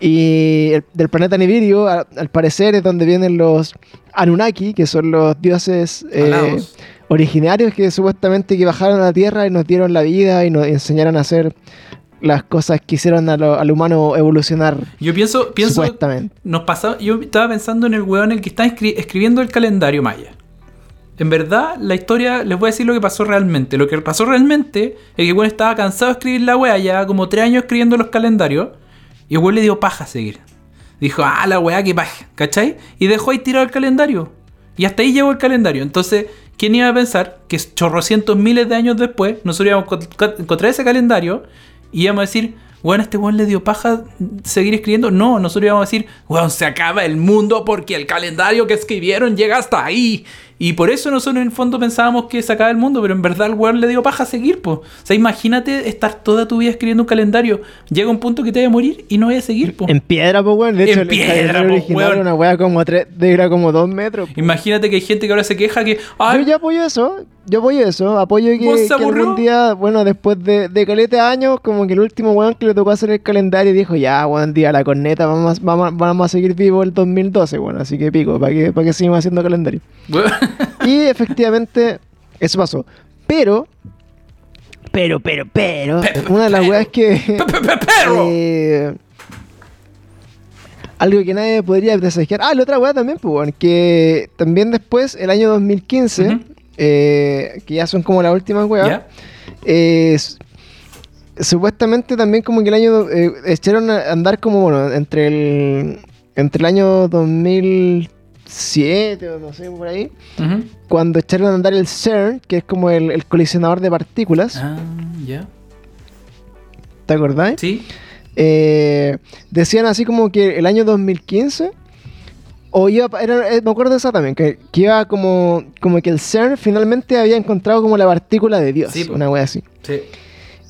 Y el- del planeta Nibiru, al parecer, es donde vienen los Anunnaki, que son los dioses eh, originarios que supuestamente que bajaron a la Tierra y nos dieron la vida y nos enseñaron a hacer las cosas que hicieron a lo- al humano evolucionar, Yo pienso, pienso, supuestamente. nos pasaba, yo estaba pensando en el weón el que está escri- escribiendo el calendario maya. En verdad, la historia, les voy a decir lo que pasó realmente. Lo que pasó realmente es que el weón estaba cansado de escribir la wea, ya como tres años escribiendo los calendarios, y el weón le dio paja a seguir. Dijo, ah, la weá, qué paja, ¿cachai? Y dejó ahí tirado el calendario. Y hasta ahí llegó el calendario. Entonces, ¿quién iba a pensar que chorrocientos miles de años después nosotros íbamos a encont- encontrar ese calendario y íbamos a decir, a este weón le dio paja seguir escribiendo? No, nosotros íbamos a decir, weón, se acaba el mundo porque el calendario que escribieron llega hasta ahí. Y por eso nosotros en el fondo pensábamos que se acaba el mundo, pero en verdad el weón le dio paja a seguir, po. O sea, imagínate estar toda tu vida escribiendo un calendario. Llega un punto que te vaya a morir y no vaya a seguir, po. En piedra, pues, weón. De En hecho, el piedra, po, original weón. era una weá como tres, de era como dos metros. po. Imagínate que hay gente que ahora se queja que. Yo Ay, ya apoyo eso, yo apoyo eso, apoyo que, ¿Vos se que algún día, bueno, después de, de caleta años, como que el último weón que le tocó hacer el calendario dijo, ya, weón, día la corneta, vamos, vamos, vamos a seguir vivo el 2012, bueno, así que pico, ¿para qué, para qué seguimos haciendo calendario? weón. Y efectivamente, eso pasó. Pero, pero, pero, pero, Pe- pe- una de las pero. weas que... Pe- pe- pe- Perro. Eh, algo que nadie podría presagiar. Ah, la otra weá también, pues, que también después, el año 2015, Ujú. eh, que ya son como las últimas weas, eh, s- supuestamente también como que el año, eh, echaron a andar como, bueno, entre el, entre el año 2007 o no sé, por ahí, cuando echaron a andar el CERN, que es como el, el colisionador de partículas, Ah, ya. ¿te acordás? Sí. eh, decían así como que el año 2015 o iba era, eh, me acuerdo también que, que iba como como que el CERN finalmente había encontrado como la partícula de Dios Sí, una wea así Sí.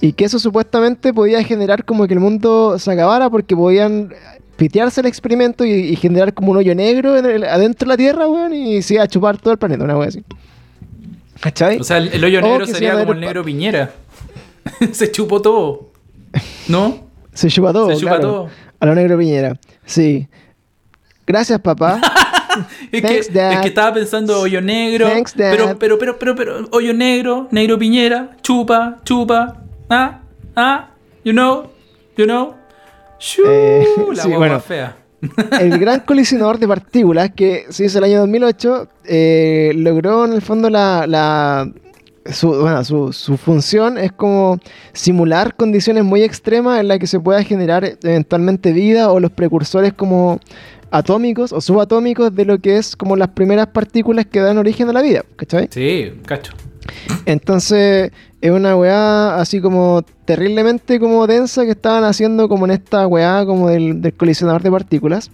y que eso supuestamente podía generar como que el mundo se acabara porque podían pitearse el experimento y, y generar como un hoyo negro en el- adentro de la Tierra weón, y se iba a chupar todo el planeta una wea así ¿cachai? O sea, el, el hoyo negro se sería como el negro Piñera. se chupó todo. ¿No? se chupa todo se chupa claro. todo. a lo negro Piñera sí gracias papá Es Thanks, que, es que estaba pensando hoyo negro. Thanks, Dad. pero, pero, pero, pero, pero, hoyo negro, negro Piñera, chupa, chupa. Ah, ah, you know, you know. Shoo, Eh, la sí, bueno. fea. el gran colisionador de partículas que se hizo el año 2008 eh, logró en el fondo la, la- su, bueno, su, su función es como simular condiciones muy extremas en las que se pueda generar eventualmente vida o los precursores como atómicos o subatómicos de lo que es como las primeras partículas que dan origen a la vida, ¿cachai? Sí, cacho. Entonces es una weá así como terriblemente como densa que estaban haciendo como en esta weá como del, del colisionador de partículas.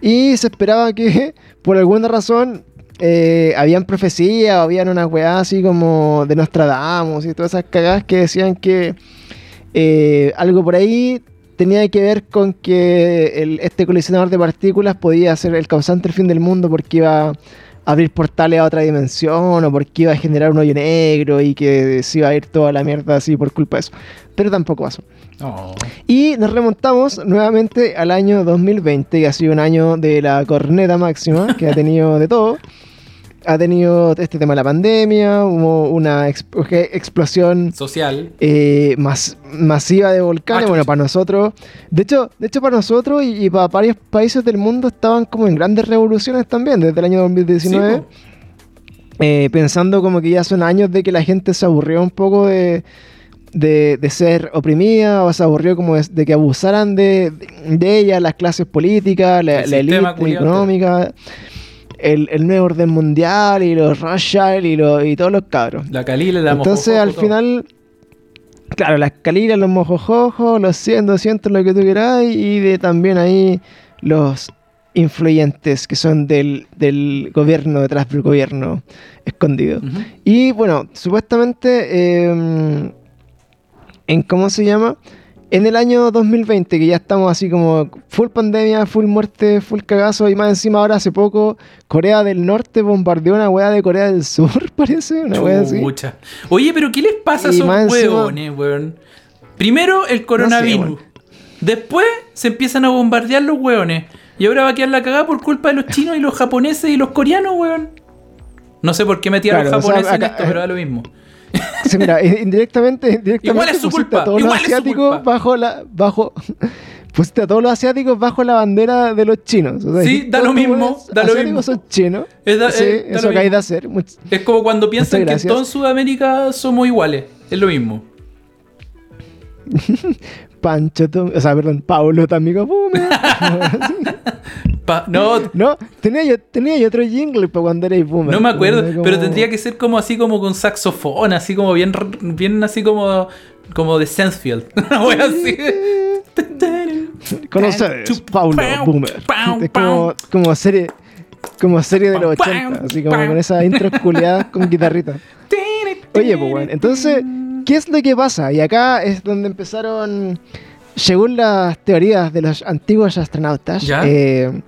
Y se esperaba que, por alguna razón, eh, habían profecías o habían unas weas así como de Nostradamus y todas esas cagadas que decían que eh, algo por ahí tenía que ver con que el- este colisionador de partículas podía ser el causante del fin del mundo porque iba abrir portales a otra dimensión o porque iba a generar un hoyo negro y que se iba a ir toda la mierda así por culpa de eso. Pero tampoco pasó. Oh. Y nos remontamos nuevamente al año 2020, que ha sido un año de la corneta máxima, que ha tenido de todo. Ha tenido este tema de la pandemia, hubo una explosión Social. eh, mas- masiva de volcanes. Ah, bueno, para nosotros, de hecho, de hecho para nosotros y, y para varios países del mundo estaban como en grandes revoluciones también desde el año 2019. Sí, po. Eh, pensando como que ya son años de que la gente se aburrió un poco de, de, de ser oprimida o se aburrió como de, de que abusaran de, de ella las clases políticas, la, El la culiao económica, el, el nuevo orden mundial y los Rothschild y, los, y todos los cabros. La Calila, la Entonces Mojojojo, al todo. final, claro, las calilas, los mojojojos, los 100, 200, lo que tú quieras, y de también ahí los influyentes que son del, del gobierno, detrás del gobierno escondido. Y bueno, supuestamente, eh, en cómo se llama, en el año 2020, que ya estamos así como full pandemia, full muerte, full cagazo, y más encima ahora hace poco Corea del Norte bombardeó una weá de Corea del Sur, parece, una weá así. Oye, pero ¿qué les pasa a esos huevones, weón? Primero el coronavirus. Después se empiezan a bombardear los hueones. Y ahora va a quedar la cagada por culpa de los chinos y los japoneses y los coreanos, weón. No sé por qué metí a los Claro, o sea, japoneses en esto, pero da lo mismo. Sí, mira, i- indirectamente, indirectamente Igual es su culpa, a todos igual los es asiáticos bajo la bajo pusiste a todos los asiáticos bajo la bandera de los chinos. O sea, Sí, da lo mismo, da lo asiáticos mismo. son chinos. Es da- sí, eh, da eso hay mismo. de hacer. Much- Es como cuando piensan que en todo Sudamérica somos iguales. Es lo mismo. Pancho, o sea, perdón, Paulo, tu amigo Boomer. Pa- no, no, tenía yo, tenía yo otro jingle para cuando erais Boomer. no me acuerdo, Como- pero tendría que ser como así como con saxofón, así como bien, bien así como, como de wea así. Con ustedes, Paulo Boomer. Es como, como serie como serie de los 80, así como con esas intros culiadas con guitarrita. Oye, pues bueno, entonces, ¿qué es lo que pasa? Y acá es donde empezaron, según las teorías de los antiguos astronautas, eh,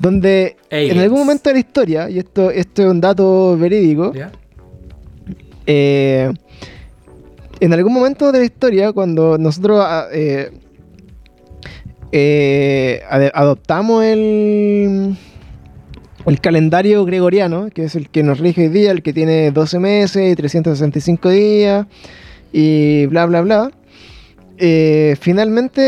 donde en algún momento de la historia, y esto, esto es un dato verídico, eh, en algún momento de la historia, cuando nosotros ah, eh, eh, adoptamos el, el calendario gregoriano, que es el que nos rige hoy día, el que tiene 12 meses y 365 días y bla, bla, bla. eh, finalmente,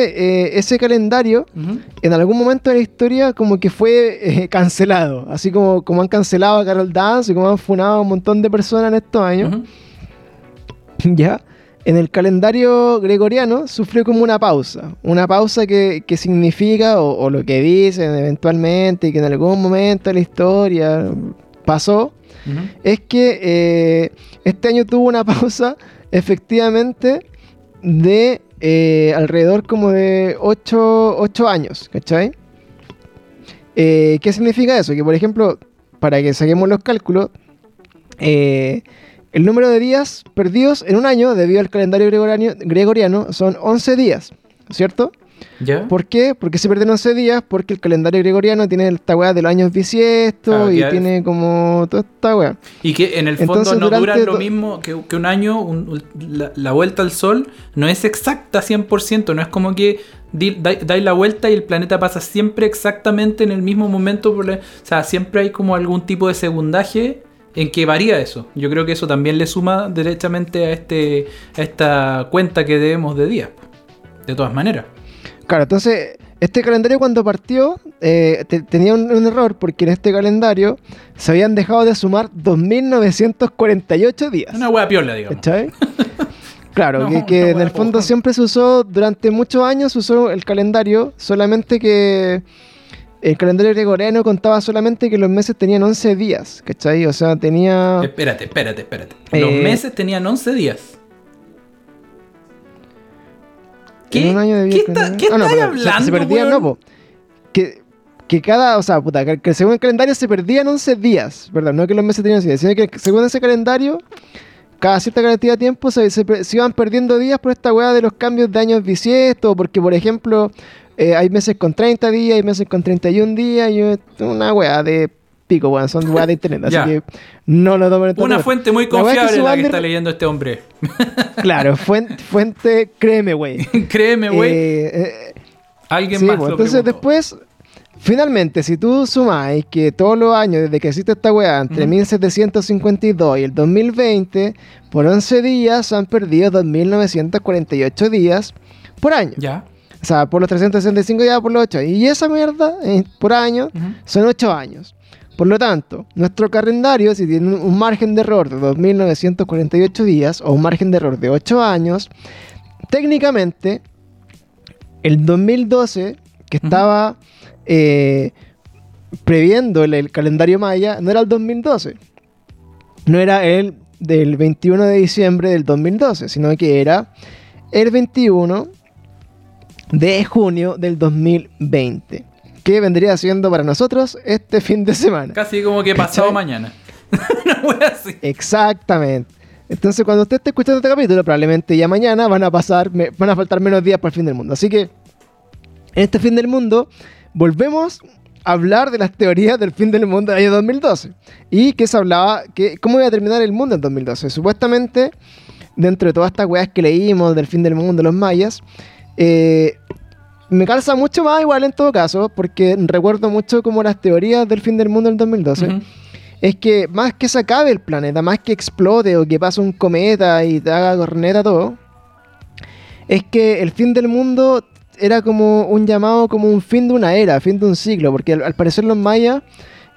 eh, ese calendario Ujú. en algún momento de la historia como que fue eh, cancelado. Así como, como han cancelado a Carol Dance y como han funado a un montón de personas en estos años. Ujú. Ya. En el calendario gregoriano sufrió como una pausa. Una pausa que, que significa, o, o lo que dicen eventualmente, que en algún momento de la historia pasó, es que eh, este año tuvo una pausa efectivamente de eh, alrededor como de 8, años, ¿cachai? Eh, ¿Qué significa eso? Que por ejemplo, para que saquemos los cálculos, eh, el número de días perdidos en un año debido al calendario gregoriano, gregoriano son 11 días, ¿cierto? ¿Ya? ¿Por qué? Porque se pierden 11 días porque el calendario gregoriano tiene esta weá de los años bisiestos Claro, y tiene como toda esta weá. Y que en el fondo Entonces, no dura lo mismo que, que un año, un- la, la vuelta al sol no es exacta 100%, no es como que dais la vuelta y el planeta pasa siempre exactamente en el mismo momento, por la- o sea, siempre hay como algún tipo de segundaje en que varía eso. Yo creo que eso también le suma derechamente a, este, a esta cuenta que debemos de días, de todas maneras. Claro, entonces, este calendario cuando partió eh, te- tenía un, un error porque en este calendario se habían dejado de sumar 2.948 días. Una hueá piola, digamos. ¿Cachai? Claro, No, que, en el fondo siempre se usó, durante muchos años se usó el calendario, solamente que el calendario gregoriano contaba solamente que los meses tenían 11 días, ¿cachai? O sea, tenía... Espérate, espérate, espérate. Los Eh, meses tenían 11 días. ¿Qué, en un año debía ¿Qué, está, calendario- ¿qué Ah, no, perdón, se- hablando, Se, perdían, no, po. Que, que cada, o sea, puta, que, que según el calendario se perdían 11 días, ¿verdad? No que los meses tenían 11 días, sino que según ese calendario, cada cierta cantidad de tiempo se, se per- se iban perdiendo días por esta weá de los cambios de años bisiestos, porque por ejemplo, eh, hay meses con 30 días, hay meses con 31 días, y es una weá de pico, weón, son weá de internet, así que no lo tomen en Una fuente muy es que confiable su la que está leyendo este hombre. Claro, fuente, fuente créeme, güey. Créeme, güey. Eh, eh, alguien Sí, más pues, lo entonces preguntó. después, finalmente, si tú sumáis que todos los años desde que existe esta weá, entre Ujú. 1752 y el 2020, por 11 días se han perdido 2.948 días por año. Ya. O sea, por los 365 días por los 8. Y esa mierda eh, por año son 8 años. Por lo tanto, nuestro calendario, si tiene un- margen de error de 2.948 días o un margen de error de 8 años, técnicamente, el 2012, que estaba eh, previendo el, el calendario maya, no era el 2012. No era el del 21 de diciembre del 2012, sino que era el 21 de junio del 2020. Que vendría siendo para nosotros este fin de semana. Casi como que pasado ¿Cachai? mañana. Una wea así. Exactamente. Entonces, cuando usted esté escuchando este capítulo, probablemente ya mañana van a pasar, van a faltar menos días para el fin del mundo. Así que, en este fin del mundo, volvemos a hablar de las teorías del fin del mundo del año 2012. Y que se hablaba, que cómo iba a terminar el mundo en 2012. Supuestamente, dentro de todas estas weas que leímos del fin del mundo, los mayas, eh, me calza mucho más igual en todo caso, porque recuerdo mucho como las teorías del fin del mundo del 2012 Ujú. es que más que se acabe el planeta, más que explote o que pase un cometa y te haga corneta todo, es que el fin del mundo era como un llamado, como un fin de una era, fin de un ciclo, porque al, al parecer los mayas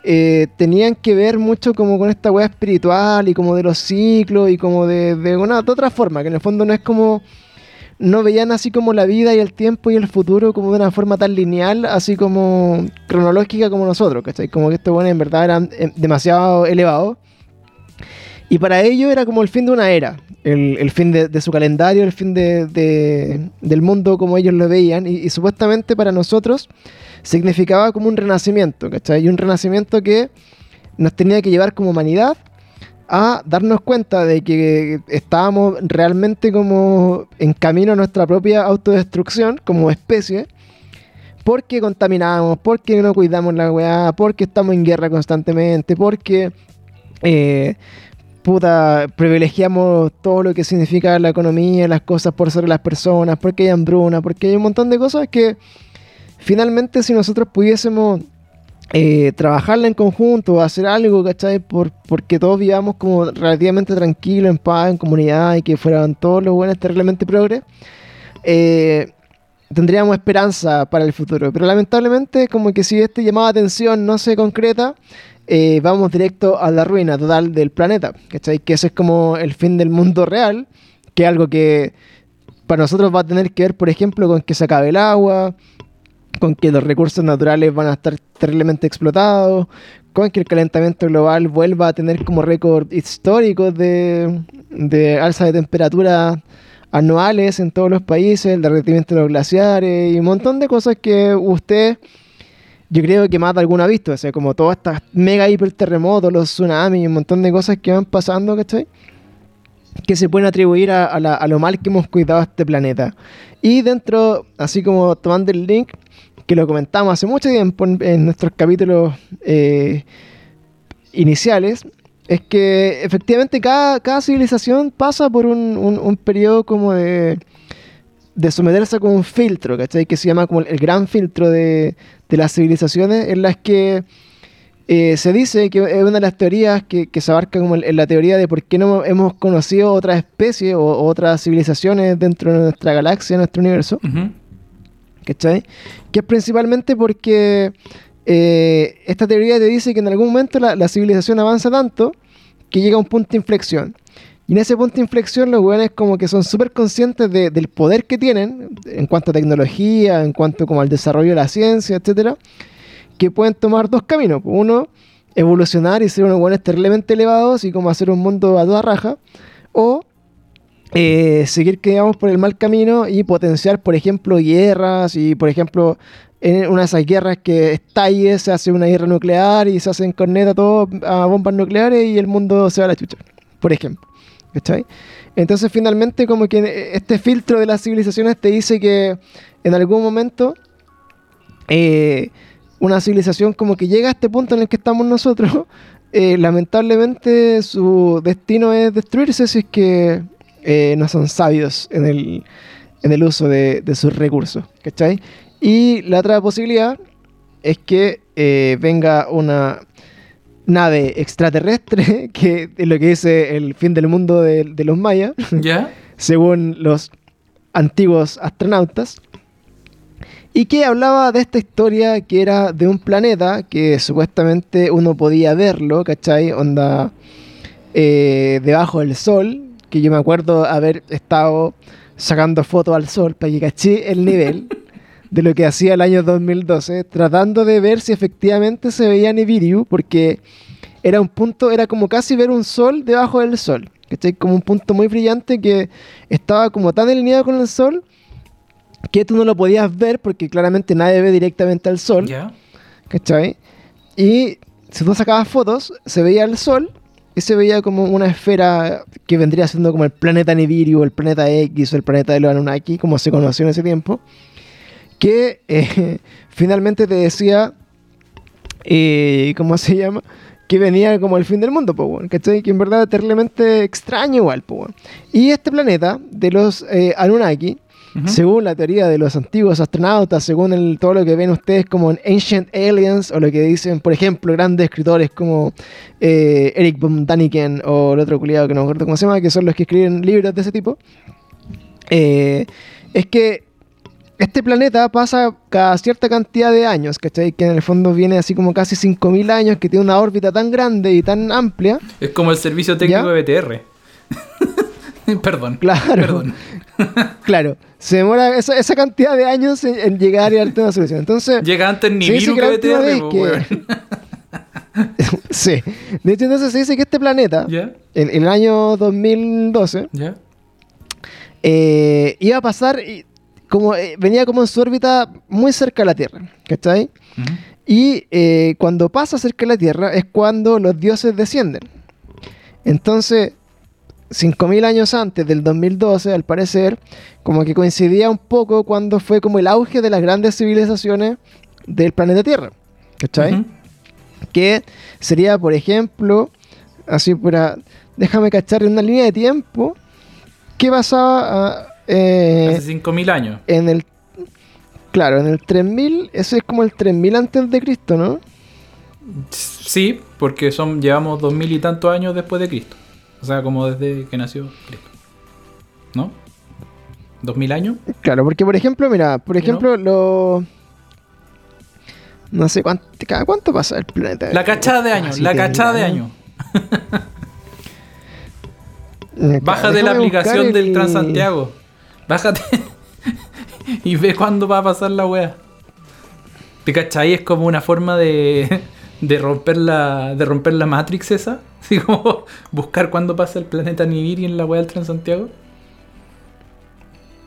eh, tenían que ver mucho como con esta weá espiritual y como de los ciclos y como de, de una de otra forma, que en el fondo no es como no veían así como la vida y el tiempo y el futuro como de una forma tan lineal, así como cronológica como nosotros, ¿cachai? Como que estos buenos en verdad eran eh, demasiado elevados. Y para ellos era como el fin de una era, el, fin de, de su calendario, el fin de, de- del mundo como ellos lo veían. Y, y supuestamente para nosotros significaba como un renacimiento, ¿cachai? Y un renacimiento que nos tenía que llevar como humanidad a darnos cuenta de que estábamos realmente como en camino a nuestra propia autodestrucción como especie, porque contaminamos, porque no cuidamos la weá, porque estamos en guerra constantemente, porque eh, puta, privilegiamos todo lo que significa la economía, las cosas por sobre las personas, porque hay hambruna, porque hay un montón de cosas que finalmente si nosotros pudiésemos eh, trabajarla en conjunto, hacer algo, ¿cachai? Por, porque todos vivamos como relativamente tranquilos, en paz, en comunidad y que fueran todos los buenos terriblemente progres, eh, tendríamos esperanza para el futuro. Pero lamentablemente, como que si este llamado de atención no se concreta, eh, vamos directo a la ruina total del planeta, ¿cachai? Que ese es como el fin del mundo real, que es algo que para nosotros va a tener que ver, por ejemplo, con que se acabe el agua, con que los recursos naturales van a estar terriblemente explotados, con que el calentamiento global vuelva a tener como récord históricos de, de alza de temperatura anuales en todos los países, el derretimiento de los glaciares y un montón de cosas que usted, yo creo que más de alguno ha visto, o sea, como todas estas mega hiperterremotos, los tsunamis un montón de cosas que van pasando, ¿cachai? que se pueden atribuir a, a la- a lo mal que hemos cuidado este planeta. Y dentro, así como tomando el link, que lo comentamos hace mucho tiempo en, nuestros capítulos eh, iniciales, es que efectivamente cada, civilización pasa por un, un- periodo como de, someterse con un filtro, ¿cachai? Que se llama como el, gran filtro de, de las civilizaciones, en las que eh, se dice que es una de las teorías que, se abarca como en, la teoría de por qué no hemos conocido otras especies o, otras civilizaciones dentro de nuestra galaxia, nuestro universo. Ujú. ¿Cachai? Que es principalmente porque eh, esta teoría te dice que en algún momento la, civilización avanza tanto que llega a un punto de inflexión. Y en ese punto de inflexión los weones como que son súper conscientes de- del poder que tienen en cuanto a tecnología, en cuanto como al desarrollo de la ciencia, etcétera, que pueden tomar dos caminos. Uno, evolucionar y ser unos weones terriblemente elevados y como hacer un mundo a toda raja. O eh, seguir que digamos por el mal camino y potenciar, por ejemplo, guerras y, por ejemplo, en una de esas guerras que estalle, se hace una guerra nuclear y se hacen corneta todo a bombas nucleares y el mundo se va a la chucha, por ejemplo. ¿Cachai? Entonces, finalmente, como que este filtro de las civilizaciones te dice que en algún momento eh, una civilización como que llega a este punto en el que estamos nosotros, eh, lamentablemente su destino es destruirse si es que eh, no son sabios en el, en el uso de, de sus recursos, ¿cachai? Y la otra posibilidad es que eh, venga una nave extraterrestre, que es lo que dice el fin del mundo de, de los mayas, ¿Ya? según los antiguos astronautas, y que hablaba de esta historia que era de un planeta que supuestamente uno podía verlo, ¿cachai? Onda eh, debajo del sol, que yo me acuerdo haber estado sacando fotos al sol para que caché el nivel de lo que hacía el año 2012, tratando de ver si efectivamente se veía Nibiru, porque era un punto, era como casi ver un sol debajo del sol, ¿cachai? Como un punto muy brillante que estaba como tan alineado con el sol que tú no lo podías ver porque claramente nadie ve directamente al sol. ¿cachai? Y si tú sacabas fotos, se veía el sol y se veía como una esfera que vendría siendo como el planeta Nibiru, el planeta X el planeta de los Anunnaki, como se conoció en ese tiempo, que eh, finalmente te decía, eh, ¿cómo se llama? Que venía como el fin del mundo, bueno, ¿cachai? Que en verdad es terriblemente extraño igual, bueno. Y este planeta de los eh, Anunnaki, Según la teoría de los antiguos astronautas, según el- todo lo que ven ustedes como en Ancient Aliens, o lo que dicen, por ejemplo, grandes escritores como eh, Eric von Daniken o el otro culiado que no me acuerdo cómo se llama, que son los que escriben libros de ese tipo, eh, es que este planeta pasa cada cierta cantidad de años, ¿cachai? Que en el fondo viene así como casi 5.000 años, que tiene una órbita tan grande y tan amplia. Es como el servicio técnico ¿Ya? de BTR. Perdón. Claro. Perdón. Claro, se demora esa, esa cantidad de años en, en llegar y darte una solución. Entonces, Llega antes dice Nibiru que BTR, que- weón. sí. De hecho, entonces se dice que este planeta, en, en el año 2012, ¿Ya? eh, iba a pasar como eh, venía como en su órbita muy cerca de la Tierra, ¿cachai? Ujú. Y eh, cuando pasa cerca de la Tierra es cuando los dioses descienden. Entonces, 5.000 años antes del 2012, al parecer, como que coincidía un poco cuando fue como el auge de las grandes civilizaciones del planeta Tierra. ¿Cachai? Ujú. Que sería, por ejemplo, así para... Déjame cachar en una línea de tiempo. ¿Qué pasaba ah, eh, Hace 5000 años. en el... Claro, en el 3000, ese es como el 3000 antes de Cristo, ¿no? Sí, porque son llevamos dos mil y tantos años después de Cristo. O sea, como desde que nació Cristo. ¿No? ¿Dos mil años? Claro, porque por ejemplo, mira, por ¿Y ejemplo, lo... No sé cuánto, cada cuánto pasa el planeta. La cachada de Ah, años, sí, la cachada de años. eh, Baja de la aplicación del el- Transantiago. Bájate y ve cuándo va a pasar la wea. ¿Te cachai? Es como una forma de, de romper la de romper la Matrix esa. Así como buscar cuándo pasa el planeta Nibiri en la wea del Transantiago.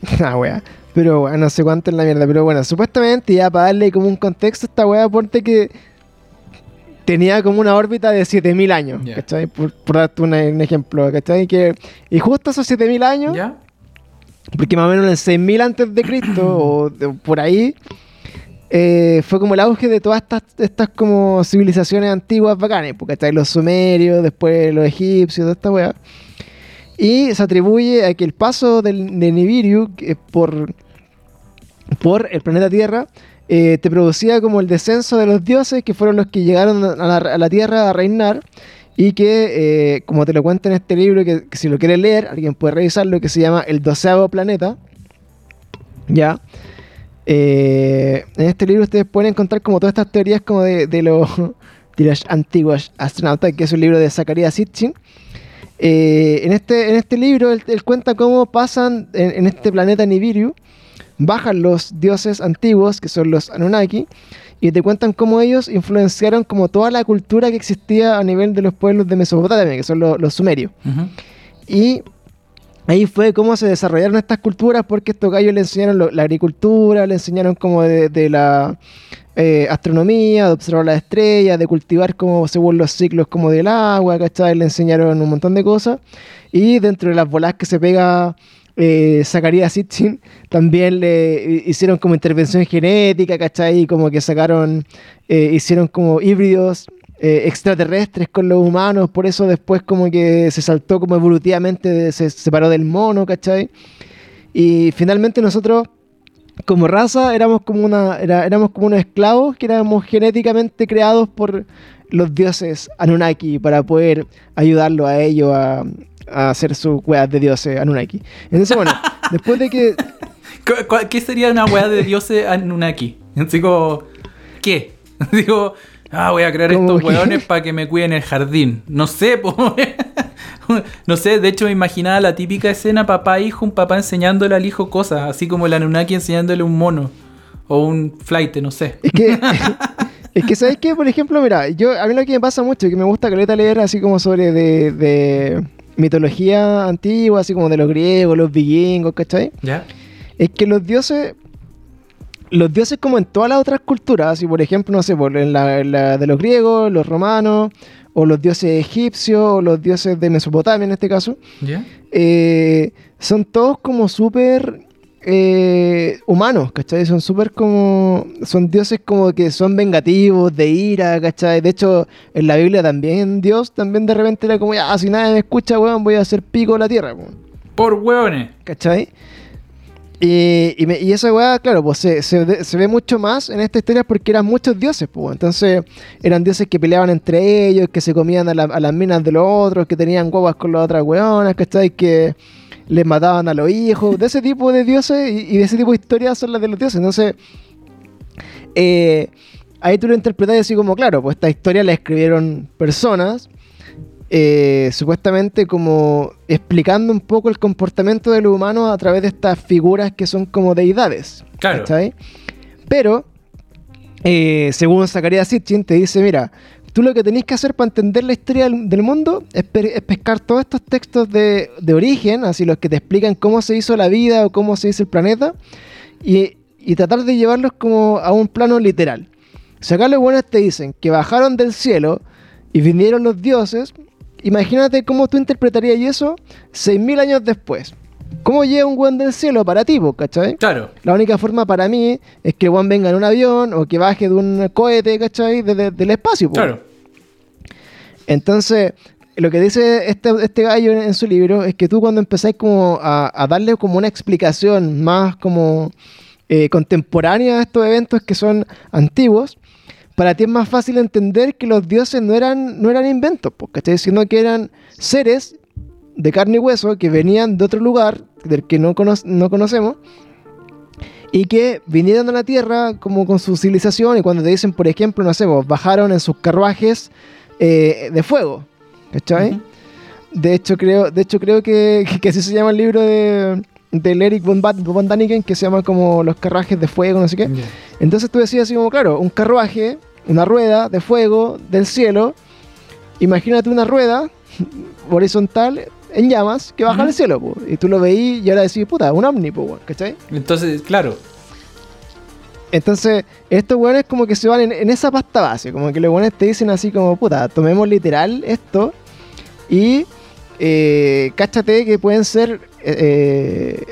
Ah, wea. Pero bueno, no sé cuánto es la mierda. Pero bueno, supuestamente ya para darle como un contexto a esta wea, ponte que tenía como una órbita de 7000 años. ¿Cachai? Por, por darte una- un ejemplo, ¿cachai? Que, y justo esos 7000 años, porque más o menos en el 6000 antes de Cristo o de- por ahí, eh, fue como el auge de todas estas, como civilizaciones antiguas bacanes, porque ¿cachai? Los sumerios, después los egipcios, toda esta wea. Y se atribuye a que el paso del, de Nibiru por, por el planeta Tierra eh, te producía como el descenso de los dioses que fueron los que llegaron a la, Tierra a reinar y que, eh, como te lo cuento en este libro, que, que si lo quieres leer, alguien puede revisarlo, que se llama El doceavo planeta. Ya. Eh, en este libro ustedes pueden encontrar como todas estas teorías como de, de los, de los antiguos astronautas, que es un libro de Zacharias Sitchin. Eh, en, este, en este libro él, él cuenta cómo pasan en, en este planeta Nibiru, bajan los dioses antiguos, que son los Anunnaki, y te cuentan cómo ellos influenciaron como toda la cultura que existía a nivel de los pueblos de Mesopotamia, que son los, los sumerios. Ujú. Y ahí fue cómo se desarrollaron estas culturas, porque estos gallos le enseñaron la agricultura, le enseñaron como de, la eh, astronomía, de observar las estrellas, de cultivar como según los ciclos como del agua, ¿cachai? Le enseñaron un montón de cosas. Y dentro de las bolas que se pega eh, Zacarías Sitchin, también le hi- hicieron como intervención genética, ¿cachai? Como que sacaron, eh, hicieron como híbridos eh, extraterrestres con los humanos, por eso después como que se saltó como evolutivamente, de- se separó del mono, ¿cachai? Y finalmente nosotros como raza éramos como una era- éramos como unos esclavos que éramos genéticamente creados por los dioses Anunnaki para poder ayudarlo a ellos a, a hacer sus weas de dioses Anunnaki. Entonces, bueno, después de que ¿Cu- cu- ¿Qué sería una weá de dioses Anunnaki? Como, ¿qué? Digo, ah, voy a crear estos weones para que me cuiden el jardín. No sé, po. No sé, de hecho me imaginaba la típica escena papá-hijo, un papá enseñándole al hijo cosas, así como el Anunnaki enseñándole un mono o un flight, no sé. Es que, es que ¿sabes qué? Por ejemplo, mira, yo, a mí lo que me pasa mucho, que me gusta caleta leer así como sobre de, de mitología antigua, así como de los griegos, los vikingos, ¿cachai? ¿Ya? Es que los dioses los dioses como en todas las otras culturas, así por ejemplo, no sé, por en la, de los griegos, los romanos, o los dioses egipcios, o los dioses de Mesopotamia en este caso, ¿Ya? eh, son todos como súper eh, humanos, ¿cachai? Son súper como... Son dioses como que son vengativos, de ira, ¿cachai? De hecho, en la Biblia también Dios también de repente era como, ya, si nadie me escucha, weón, voy a hacer pico a la tierra, weón. Por hueones. ¿Cachai? Y, y, me- y esa weá, claro, pues se, se se ve mucho más en esta historia porque eran muchos dioses, pues. Entonces, eran dioses que peleaban entre ellos, que se comían a, la- a las minas de los otros, que tenían guaguas con las otras weonas, ¿cachai? Que les mataban a los hijos. De ese tipo de dioses y, y de ese tipo de historias son las de los dioses. Entonces, eh, ahí tú lo interpretas así como, claro, pues esta historia la escribieron personas eh, supuestamente como explicando un poco el comportamiento de los humanos a través de estas figuras que son como deidades. Claro. ¿cachai? Pero, eh, según Zacarías Sitchin, te dice, mira, tú lo que tenés que hacer para entender la historia del, del mundo es, pe- es pescar todos estos textos de, de origen, así los que te explican cómo se hizo la vida o cómo se hizo el planeta, y, y tratar de llevarlos como a un plano literal. Si acá los buenos te dicen que bajaron del cielo y vinieron los dioses, imagínate cómo tú interpretarías eso 6.000 años después. ¿Cómo llega un buen del cielo para ti, cachai? Claro. La única forma para mí es que el venga en un avión o que baje de un cohete, ¿cachai? De- de- del espacio, po. Claro. Entonces, lo que dice este, este gallo en, en su libro es que tú cuando empezáis como a, a darle como una explicación más como eh, contemporánea a estos eventos que son antiguos, para ti es más fácil entender que los dioses no eran, no eran inventos, ¿cachai? Sino que eran seres de carne y hueso que venían de otro lugar del que no, cono- no conocemos y que vinieron a la Tierra como con su civilización y cuando te dicen, por ejemplo, no sé, vos, bajaron en sus carruajes eh, de fuego, ¿cachai? De hecho, creo, de hecho, creo que, que así se llama el libro de, del Eric von, Ba- von Daniken, que se llama como Los carruajes de fuego, no sé qué. Entonces tú decías así como, claro, un carruaje, una rueda de fuego del cielo. Imagínate una rueda horizontal en llamas que baja Ujú. del cielo, po. y tú lo veís y ahora decís, puta, un ovni, po, ¿cachai? Entonces, claro. Entonces, estos weones como que se van en, en esa pasta base, como que los weones te dicen así como, puta, tomemos literal esto y eh, cáchate que pueden ser eh,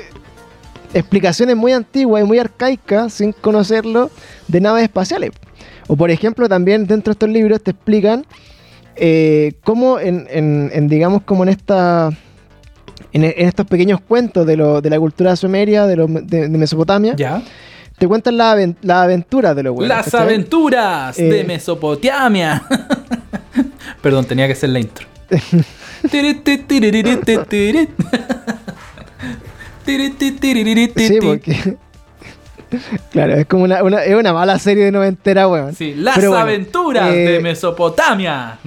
explicaciones muy antiguas y muy arcaicas, sin conocerlo, de naves espaciales. O por ejemplo, también dentro de estos libros te explican eh, cómo en, en- en, digamos, como en esta... En, en estos pequeños cuentos de, lo- de la cultura sumeria, de, lo- de- de Mesopotamia, Ya. te cuentan la, aven- la aventura de los weones. Las ¿cachai? aventuras Eh. de Mesopotamia. Perdón, tenía que ser la intro. Sí, porque. claro, es como una, una- es una mala serie de noventera, weón. Sí, las Pero bueno, aventuras eh, de Mesopotamia.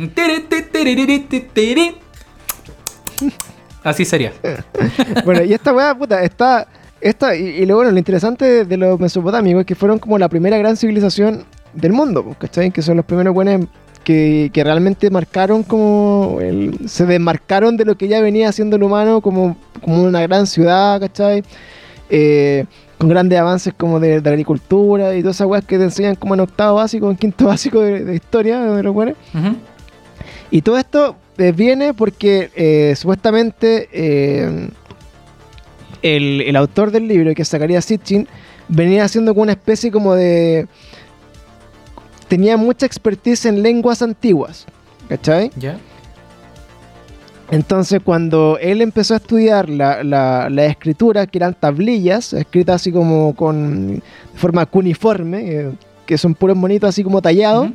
Así sería. Bueno, y esta weá, puta, está. Esta, y, y lo bueno, lo interesante de, los mesopotámicos es que fueron como la primera gran civilización del mundo, pues, ¿cachai? Que son los primeros buenos que, que realmente marcaron como. el- se desmarcaron de lo que ya venía haciendo el humano como, como una gran ciudad, ¿cachai? Eh, con grandes avances como de, de agricultura y todas esas weas que te enseñan como en octavo básico, en quinto básico de, de historia de los buenos. Y todo esto eh, viene porque eh, supuestamente eh, el, el autor del libro, que es Zacarías Sitchin, venía haciendo como una especie como de... Tenía mucha expertise en lenguas antiguas, ¿cachai? ¿Ya? Entonces cuando él empezó a estudiar la, la- la escritura, que eran tablillas, escritas así como con de forma cuneiforme, eh, que son puros monitos así como tallados,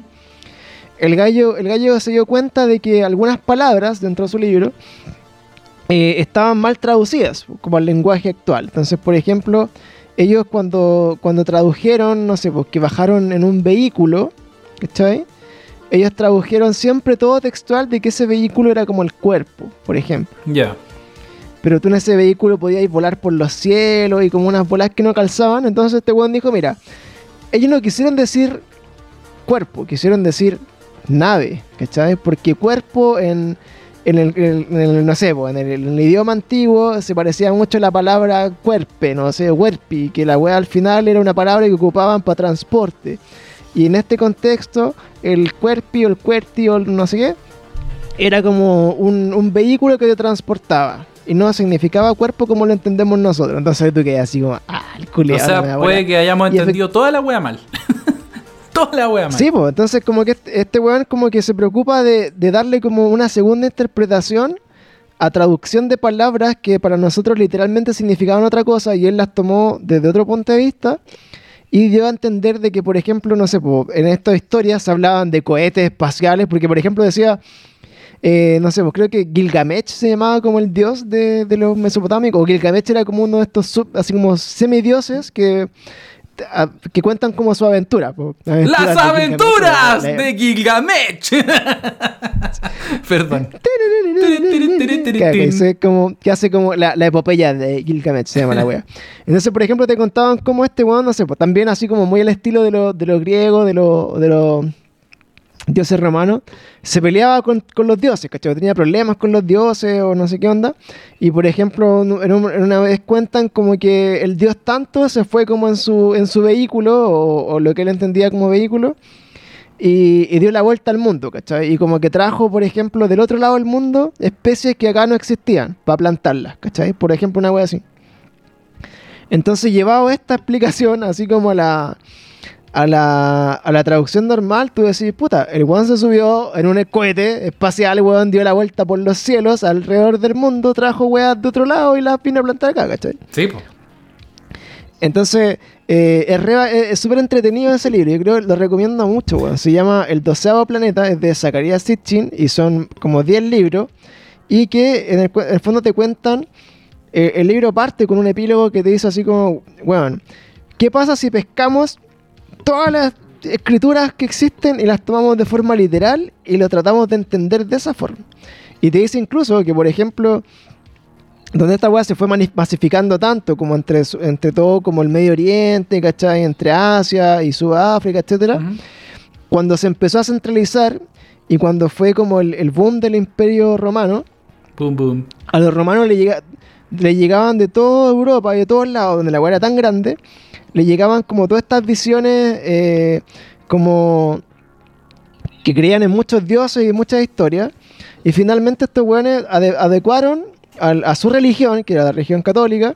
el gallo, el gallo se dio cuenta de que algunas palabras dentro de su libro eh, estaban mal traducidas, como al lenguaje actual. Entonces, por ejemplo, ellos cuando, cuando tradujeron, no sé, pues que bajaron en un vehículo, ¿cachai? Ellos tradujeron siempre todo textual de que ese vehículo era como el cuerpo, por ejemplo. Ya. Pero tú en ese vehículo podías volar por los cielos y como unas bolas que no calzaban. Entonces este weón dijo, mira, ellos no quisieron decir cuerpo, quisieron decir nave, ¿cachai? Porque cuerpo en, en el, en el- no sé, po, en el, en el idioma antiguo se parecía mucho a la palabra cuerpe, no sé, huerpi, que la wea al final era una palabra que ocupaban para transporte. Y en este contexto, el cuerpi o el cuerti o el no sé qué, era como un, un vehículo que te transportaba. Y no significaba cuerpo como lo entendemos nosotros. Entonces tú quedas así como, ah, el O culiado. sea, me da puede bola". que hayamos Y entendido toda la wea mal. toda la wea mal. Sí, pues entonces como que este, este weón como que se preocupa de, de darle como una segunda interpretación a traducción de palabras que para nosotros literalmente significaban otra cosa y él las tomó desde otro punto de vista y dio a entender de que, por ejemplo, no sé, en estas historias se hablaban de cohetes espaciales, porque por ejemplo decía, eh, no sé, pues creo que Gilgamesh se llamaba como el dios de, de los mesopotámicos, o Gilgamesh era como uno de estos, sub- así como semidioses que, a- que cuentan como su aventura. po, ¡Las de aventuras Gilgamesh, de Gilgamesh! Perdón. Que, como, hace como la, la epopeya de Gilgamesh, se llama la wea. Entonces, por ejemplo, te contaban cómo este weón, no sé, pues también así como muy al estilo de los de los griegos, de los de los dioses romanos, se peleaba con, con los dioses, ¿cachai? Tenía problemas con los dioses o no sé qué onda. Y por ejemplo, en, un- en una vez cuentan como que el dios tanto se fue como en su, en su vehículo, o, lo que él entendía como vehículo, y, y dio la vuelta al mundo, ¿cachai? Y como que trajo, por ejemplo, del otro lado del mundo especies que acá no existían para plantarlas, ¿cachai? Por ejemplo, una wea así. Entonces, llevado esta explicación, así como la, a la, a la traducción normal, tú decís, puta, el weón se subió en un cohete espacial, el weón dio la vuelta por los cielos alrededor del mundo, trajo weas de otro lado y las vino a plantar acá, ¿cachai? Sí, po. Entonces, eh, es es súper entretenido ese libro. Yo creo que lo recomiendo mucho, weón. Se llama El doceavo planeta, es de Zacharias Sitchin y son como 10 libros. Y que en el, en el fondo te cuentan. eh, el libro parte con un epílogo que te dice así como: Weón, ¿qué pasa si pescamos todas las escrituras que existen y las tomamos de forma literal y lo tratamos de entender de esa forma? Y te dice incluso que, por ejemplo, donde esta weá se fue masificando tanto como entre, entre todo como el Medio Oriente, ¿cachai? Entre Asia y Sudáfrica, etcétera. Ujú. Cuando se empezó a centralizar y cuando fue como el, el boom del Imperio Romano, Boom, boom. a los romanos le, llega- le llegaban de toda Europa y de todos lados, donde la weá era tan grande, le llegaban como todas estas visiones eh, como que creían en muchos dioses y muchas historias. Y finalmente estos weones ade- adecuaron a, su religión, que era la religión católica,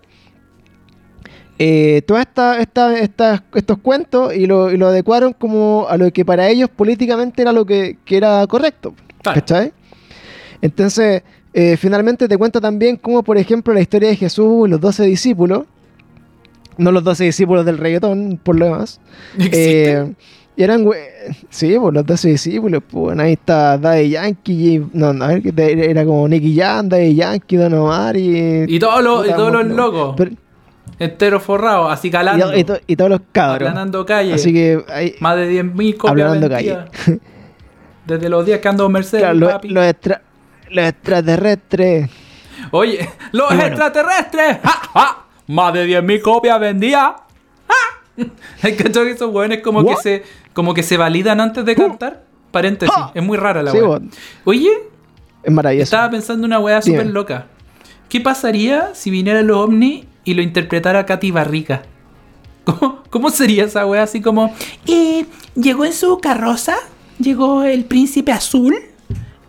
eh, todos esta, estos cuentos y lo, y lo adecuaron como a lo que para ellos políticamente era lo que, que era correcto. Claro. ¿Cachai? Entonces, eh, finalmente te cuenta también cómo, por ejemplo, la historia de Jesús y los doce discípulos, no los doce discípulos del reggaetón, por lo demás, ¿Existe? eh, y eran, güey, sí, pues los 12 discípulos, pues bueno, ahí está Daddy Yankee, y- no, no, era como Nicky Jam, Daddy Yankee, Don Omar y... y todos los, y todos los locos. pero- Enteros forrados, así calando. y, y to- y todos los cabros. Aplanando calle. Así que ahí, Más de 10.000 copias Aplanando vendidas. Desde los días que ando Mercedes, claro, los, papi. los extra- los extraterrestres. Oye, los Y bueno. extraterrestres. ¡Ja, ja! Más de 10.000 copias vendidas. ¡Ja! ¿Hay cachado que esos hueones como que se como que se validan antes de cantar? Paréntesis, es muy rara la Sí, wea. Oye, es maravilloso. estaba pensando una Dime. súper loca. ¿Qué pasaría si vinieran los ovnis y lo interpretara Katy Barrica? ¿Cómo, cómo sería esa wea así como... eh, llegó en su carroza, llegó el príncipe azul.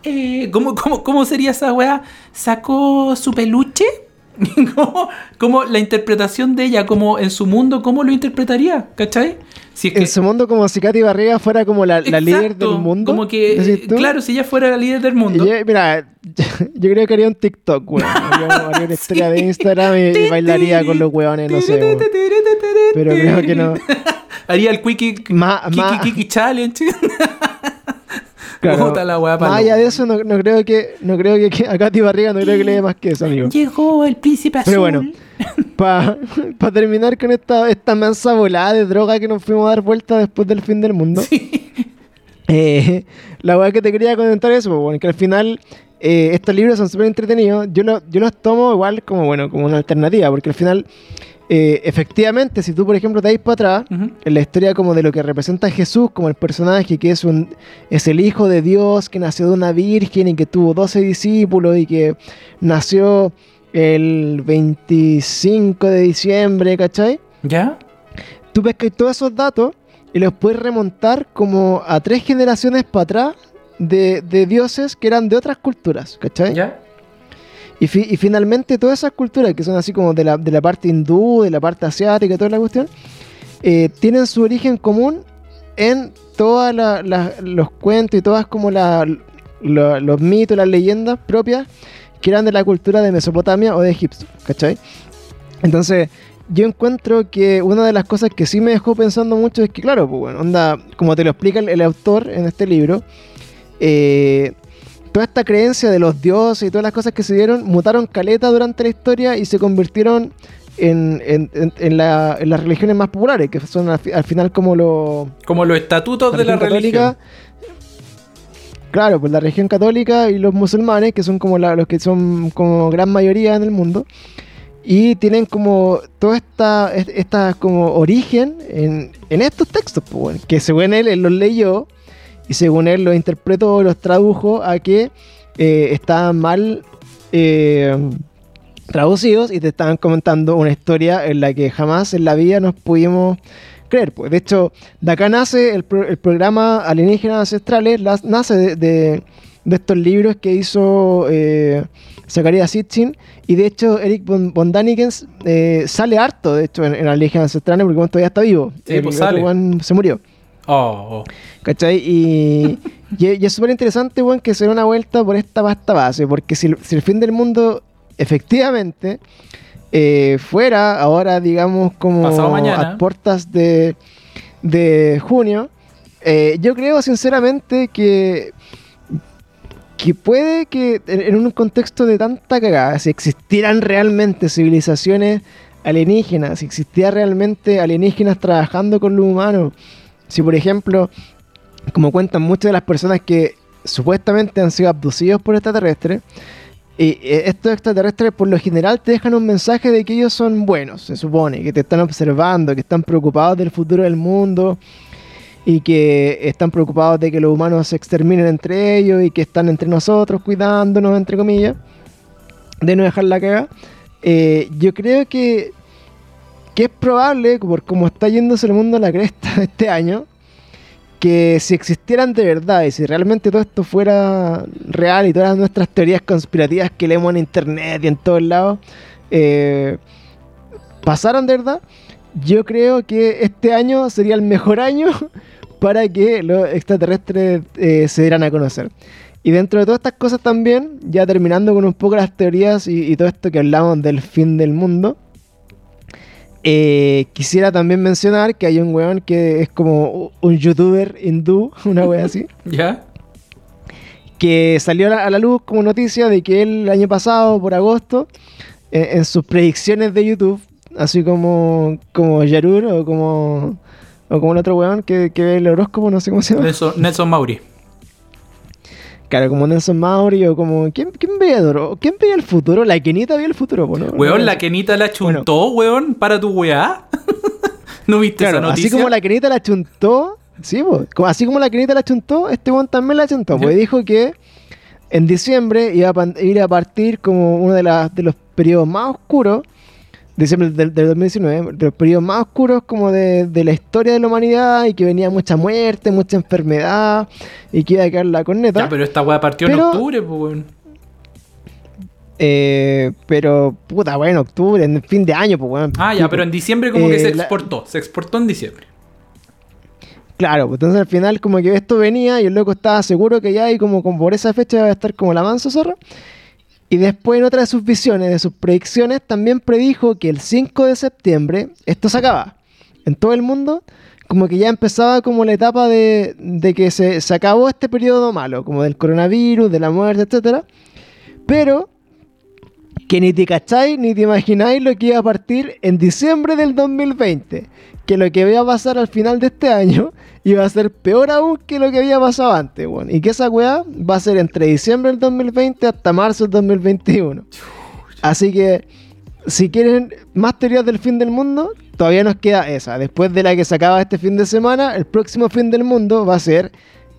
Eh, ¿cómo, cómo, cómo sería esa wea? ¿Sacó su peluche? ¿Cómo, cómo la interpretación de ella, como en su mundo, cómo lo interpretaría? ¿Cachai? Si es que, En su mundo como si Katy Barriga fuera como la, la líder del mundo. Como que, claro, si ella fuera la líder del mundo. yo, mira, yo creo que haría un TikTok, weón. Haría, haría una historia de Instagram y, y bailaría con los weones, no sé, weón. Pero creo que no. Haría el Quickie Ma- Kiki ma- Kiki Challenge. Claro, Puta la weá, más allá de eso, no, no creo que, no creo que, que a Katy Barriga no creo que le dé más que eso, amigo. Llegó el príncipe azul. Pero bueno, para terminar con esta, esta mansa volada de droga que nos fuimos a dar vuelta después del fin del mundo. Eh, la weá que te quería comentar es eso, pues, bueno, que al final eh, estos libros son súper entretenidos. Yo, lo- yo los tomo igual como, bueno, como una alternativa, porque al final, eh, efectivamente, si tú, por ejemplo, te vas para atrás, en la historia como de lo que representa a Jesús como el personaje que es un es el hijo de Dios que nació de una virgen y que tuvo 12 discípulos y que nació el 25 de diciembre, ¿cachai? ¿Ya? Tú pescas todos esos datos y los puedes remontar como a tres generaciones para atrás de, de dioses que eran de otras culturas, ¿cachai? ¿Ya? Y, fi- y finalmente todas esas culturas que son así como de la, de la parte hindú, de la parte asiática, toda la cuestión, eh, tienen su origen común en todos los cuentos y todas como la- la- los mitos, las leyendas propias que eran de la cultura de Mesopotamia o de Egipto, ¿cachai? Entonces, yo encuentro que una de las cosas que sí me dejó pensando mucho es que, claro, pues bueno, onda, como te lo explica el, el autor en este libro, eh, toda esta creencia de los dioses y todas las cosas que se dieron mutaron caleta durante la historia y se convirtieron en, en- en- en la- en las religiones más populares, que son al, fi- al final como lo, Como los estatutos de la religión. Claro, pues la religión católica y los musulmanes, que son como la- los que son como gran mayoría en el mundo, y tienen como toda esta, es- esta como origen en, en estos textos, pues, que según él, él los leyó y según él los interpretó, los tradujo a que eh, estaban mal eh, traducidos y te estaban comentando una historia en la que jamás en la vida nos pudimos creer. Pues. De hecho, de acá nace el, pro- el programa Alienígenas Ancestrales, las- nace de, de- de estos libros que hizo eh, Zachariah Sitchin. Y de hecho, Eric Daniken eh, sale harto, de hecho, en, en Alienígenas Ancestrales, porque bueno, todavía está vivo. Sí, el pues sale. se murió. Oh, oh. ¿Cachai? Y, y, y es súper interesante, weón, que se dé una vuelta por esta pasta base, porque si, el- si el fin del mundo efectivamente eh, fuera ahora, digamos, como a puertas de, de junio, eh, yo creo sinceramente que que puede que en en un contexto de tanta cagada, si existieran realmente civilizaciones alienígenas, si existía realmente alienígenas trabajando con los humanos, si por ejemplo, como cuentan muchas de las personas que supuestamente han sido abducidos por extraterrestres, y eh, estos extraterrestres por lo general te dejan un mensaje de que ellos son buenos, se supone, que te están observando, que están preocupados del futuro del mundo y que están preocupados de que los humanos se exterminen entre ellos y que están entre nosotros cuidándonos, entre comillas, de no dejar la caga. Eh, yo creo que, que es probable, por cómo está yéndose el mundo a la cresta este año, que si existieran de verdad y si realmente todo esto fuera real y todas nuestras teorías conspirativas que leemos en internet y en todos lados eh, pasaran de verdad, yo creo que este año sería el mejor año para que los extraterrestres eh, se dieran a conocer. Y dentro de todas estas cosas también, ya terminando con un poco las teorías y todo esto que hablamos del fin del mundo, eh, quisiera también mencionar que hay un weón que es como un youtuber hindú, una wea así, ¿Ya? que salió a la, a la luz como noticia de que él el año pasado, por agosto, eh, en sus predicciones de YouTube, así como, como Yarur o como, o como el otro weón que, que ve el horóscopo, no sé cómo se llama. Nelson, Nelson Mauri. Claro, como Nelson Mauri o como... ¿Quién, quién veía el horo- ¿Quién veía el futuro? La Kenita veía el futuro, ¿no? Weón, la Kenita la chuntó, weón, para tu weá. ¿No viste Claro, esa noticia? así como la Kenita la chuntó, sí, como- así como la Kenita la chuntó, este weón también la chuntó, pues dijo que en diciembre iba a ir a partir como uno de, de los periodos más oscuros, diciembre del, del 2019, de los periodos más oscuros como de, de la historia de la humanidad y que venía mucha muerte, mucha enfermedad y que iba a quedar la corneta. Ya, pero esta weá partió en octubre, pues, weón. Eh, pero, puta, bueno, octubre, en fin de año, pues, weón. Ah, ya, pero en diciembre como que Eh, se la- exportó. Se exportó en diciembre. Claro, pues entonces al final como que esto venía y el loco estaba seguro que ya y como, como por esa fecha iba a estar como la manso zorra. Y después en otra de sus visiones, de sus predicciones, también predijo que el 5 de septiembre esto se acaba. En todo el mundo, como que ya empezaba como la etapa de, de que se, se acabó este periodo malo, como del coronavirus, de la muerte, etcétera. Pero que ni te cacháis ni te imagináis lo que iba a partir en diciembre del 2020. Que lo que iba a pasar al final de este año iba a ser peor aún que lo que había pasado antes, weón. Y que esa weá va a ser entre diciembre del 2020 hasta marzo del 2021. Así que, si quieren más teorías del fin del mundo, todavía nos queda esa. Después de la que se acaba este fin de semana, el próximo fin del mundo va a ser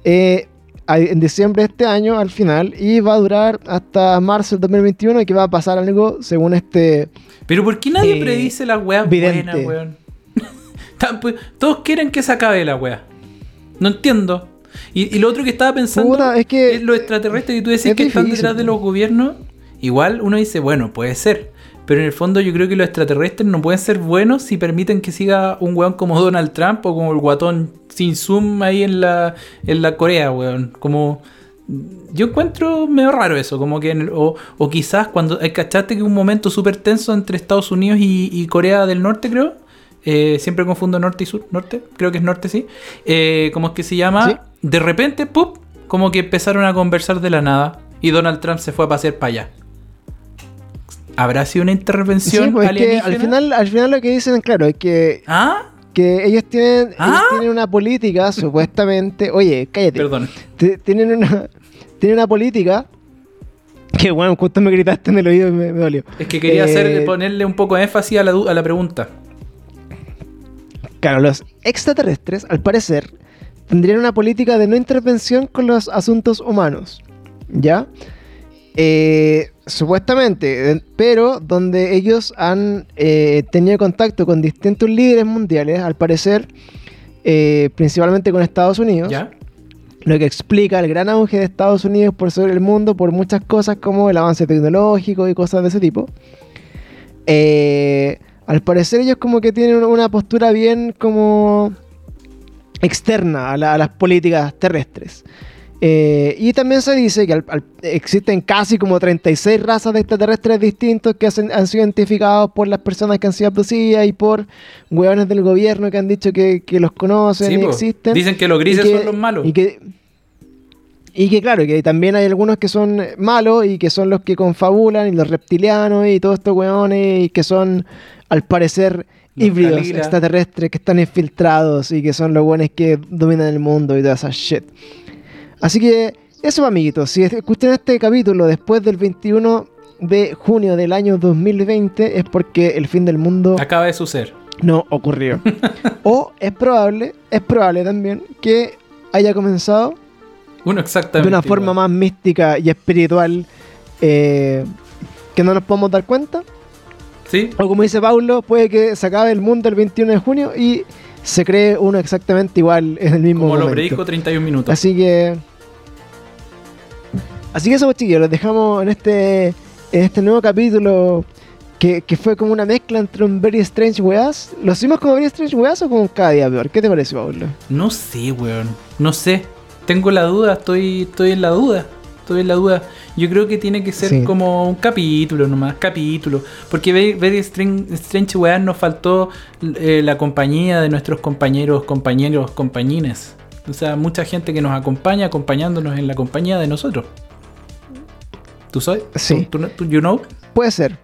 eh, en diciembre de este año, al final, y va a durar hasta marzo del 2021, y que va a pasar algo según este... Pero ¿por qué nadie Eh, predice las weas vidente. buenas, weón? Todos quieren que se acabe la wea. No entiendo. Y, y lo otro que estaba pensando Puta, es que- los extraterrestres que tú decís es que están detrás de los gobiernos. Igual uno dice, bueno, puede ser. Pero en el fondo yo creo que los extraterrestres no pueden ser buenos si permiten que siga un weón como Donald Trump o como el guatón sin zoom ahí en la, en la Corea, weón. Como... Yo encuentro medio raro eso, como que... en el- o, o quizás cuando... eh, ¿Cachaste que un momento súper tenso entre Estados Unidos y, y Corea del Norte, creo? Eh, siempre confundo norte y sur. Norte, creo que es norte, sí. Eh, ¿Cómo es que se llama? Sí. De repente, ¡pup! Como que empezaron a conversar de la nada y Donald Trump se fue a pasear para allá. ¿Habrá sido una Sí, intervención pues es que al final, al final lo que dicen, claro, es que, ¿Ah? que ellos tienen, ellos ¿Ah? tienen una política, supuestamente... Oye, cállate. Perdón. Tienen una tienen una política que bueno justo me gritaste en el oído y me, me dolió Es que quería Eh, hacer, ponerle un poco de énfasis a la, a la pregunta. claro los extraterrestres al parecer tendrían una política de no intervención con los asuntos humanos ya Eh, supuestamente pero donde ellos han eh, tenido contacto con distintos líderes mundiales al parecer eh, principalmente con Estados Unidos ¿Ya? lo que explica el gran auge de Estados Unidos por sobre el mundo por muchas cosas como el avance tecnológico y cosas de ese tipo. Al parecer ellos como que tienen una postura bien como externa a, la- a las políticas terrestres. Eh, y también se dice que al- al- existen casi como 36 razas de extraterrestres distintos que hacen- han sido identificados por las personas que han sido abducidas y por hueones del gobierno que han dicho que, que los conocen Sí, y po. existen. Dicen que los grises que- son los malos. Y que, y que claro, que también hay algunos que son malos y que son los que confabulan y los reptilianos y todos estos weones y que son al parecer Los híbridos Calila. extraterrestres que están infiltrados y que son los buenos que dominan el mundo y toda esa shit. Así que eso amiguitos, si escuchan este capítulo después del 21 de junio del año 2020 es porque el fin del mundo Acaba de suceder. no ocurrió. o es probable, es probable también que haya comenzado Uno exactamente. de una forma igual. más mística y espiritual eh, que no nos podemos dar cuenta. ¿Sí? O como dice Paulo, puede que se acabe el mundo el 21 de junio y se cree uno exactamente igual en el mismo Como lo momento. predijo 31 minutos. Así que. Así que eso, chiquillos, los dejamos en este, en este nuevo capítulo que, que fue como una mezcla entre un Very Strange Weas. ¿Lo hicimos como Very Strange Weas o como cada día peor? ¿Qué te parece, Pablo? No sé, weón. No sé. Tengo la duda, estoy, estoy en la duda. Estoy en la duda. Yo creo que tiene que ser Sí. como un capítulo nomás, capítulo. Porque Very, Very Strange, Strange Weón nos faltó eh, la compañía de nuestros compañeros, compañeros, compañines. O sea, mucha gente que nos acompaña, acompañándonos en la compañía de nosotros. ¿Tú sabes? Sí. ¿Tú, tú, tú- you know? Puede ser.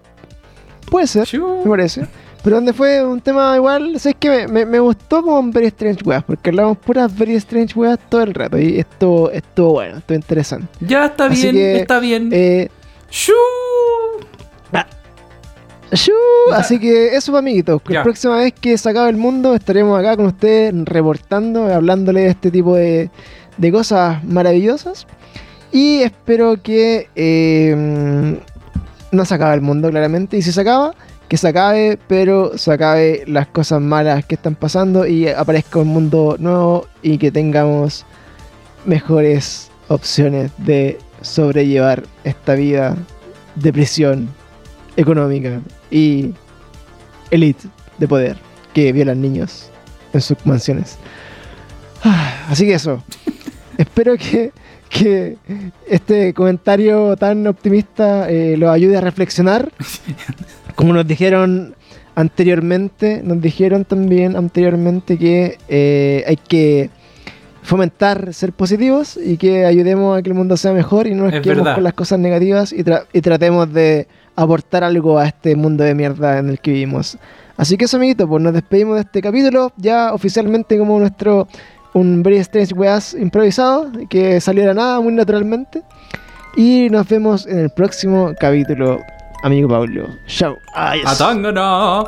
Puede ser, Chu. me parece. Pero donde fue un tema igual, ¿sabes que me, me, me gustó como Very Strange Weas, porque hablamos puras Very Strange Weas todo el rato y esto estuvo bueno, estuvo interesante. Ya está Así bien, que, está bien. Eh. Shoo, Así que eso, amiguitos. La próxima vez que se acabe el mundo estaremos acá con ustedes reportando, hablándole de este tipo de, de cosas maravillosas. Y espero que eh, no se acabe el mundo, claramente. Y si se acaba, que se acabe, pero se acabe las cosas malas que están pasando y aparezca un mundo nuevo y que tengamos mejores opciones de sobrellevar esta vida de prisión económica y elite de poder que violan niños en sus mansiones. Ah, Así que eso. Espero que, que este comentario tan optimista eh, los ayude a reflexionar. Como nos dijeron anteriormente, nos dijeron también anteriormente que eh, hay que fomentar ser positivos y que ayudemos a que el mundo sea mejor y no nos Es quedemos verdad. con las cosas negativas y, tra- y tratemos de aportar algo a este mundo de mierda en el que vivimos. Así que eso, amiguito, pues nos despedimos de este capítulo, ya oficialmente como nuestro un Very Strange Weas improvisado, que salió de la nada muy naturalmente. Y nos vemos en el próximo capítulo, amigo Pablo. Chao. Adiós. ¡Atangana!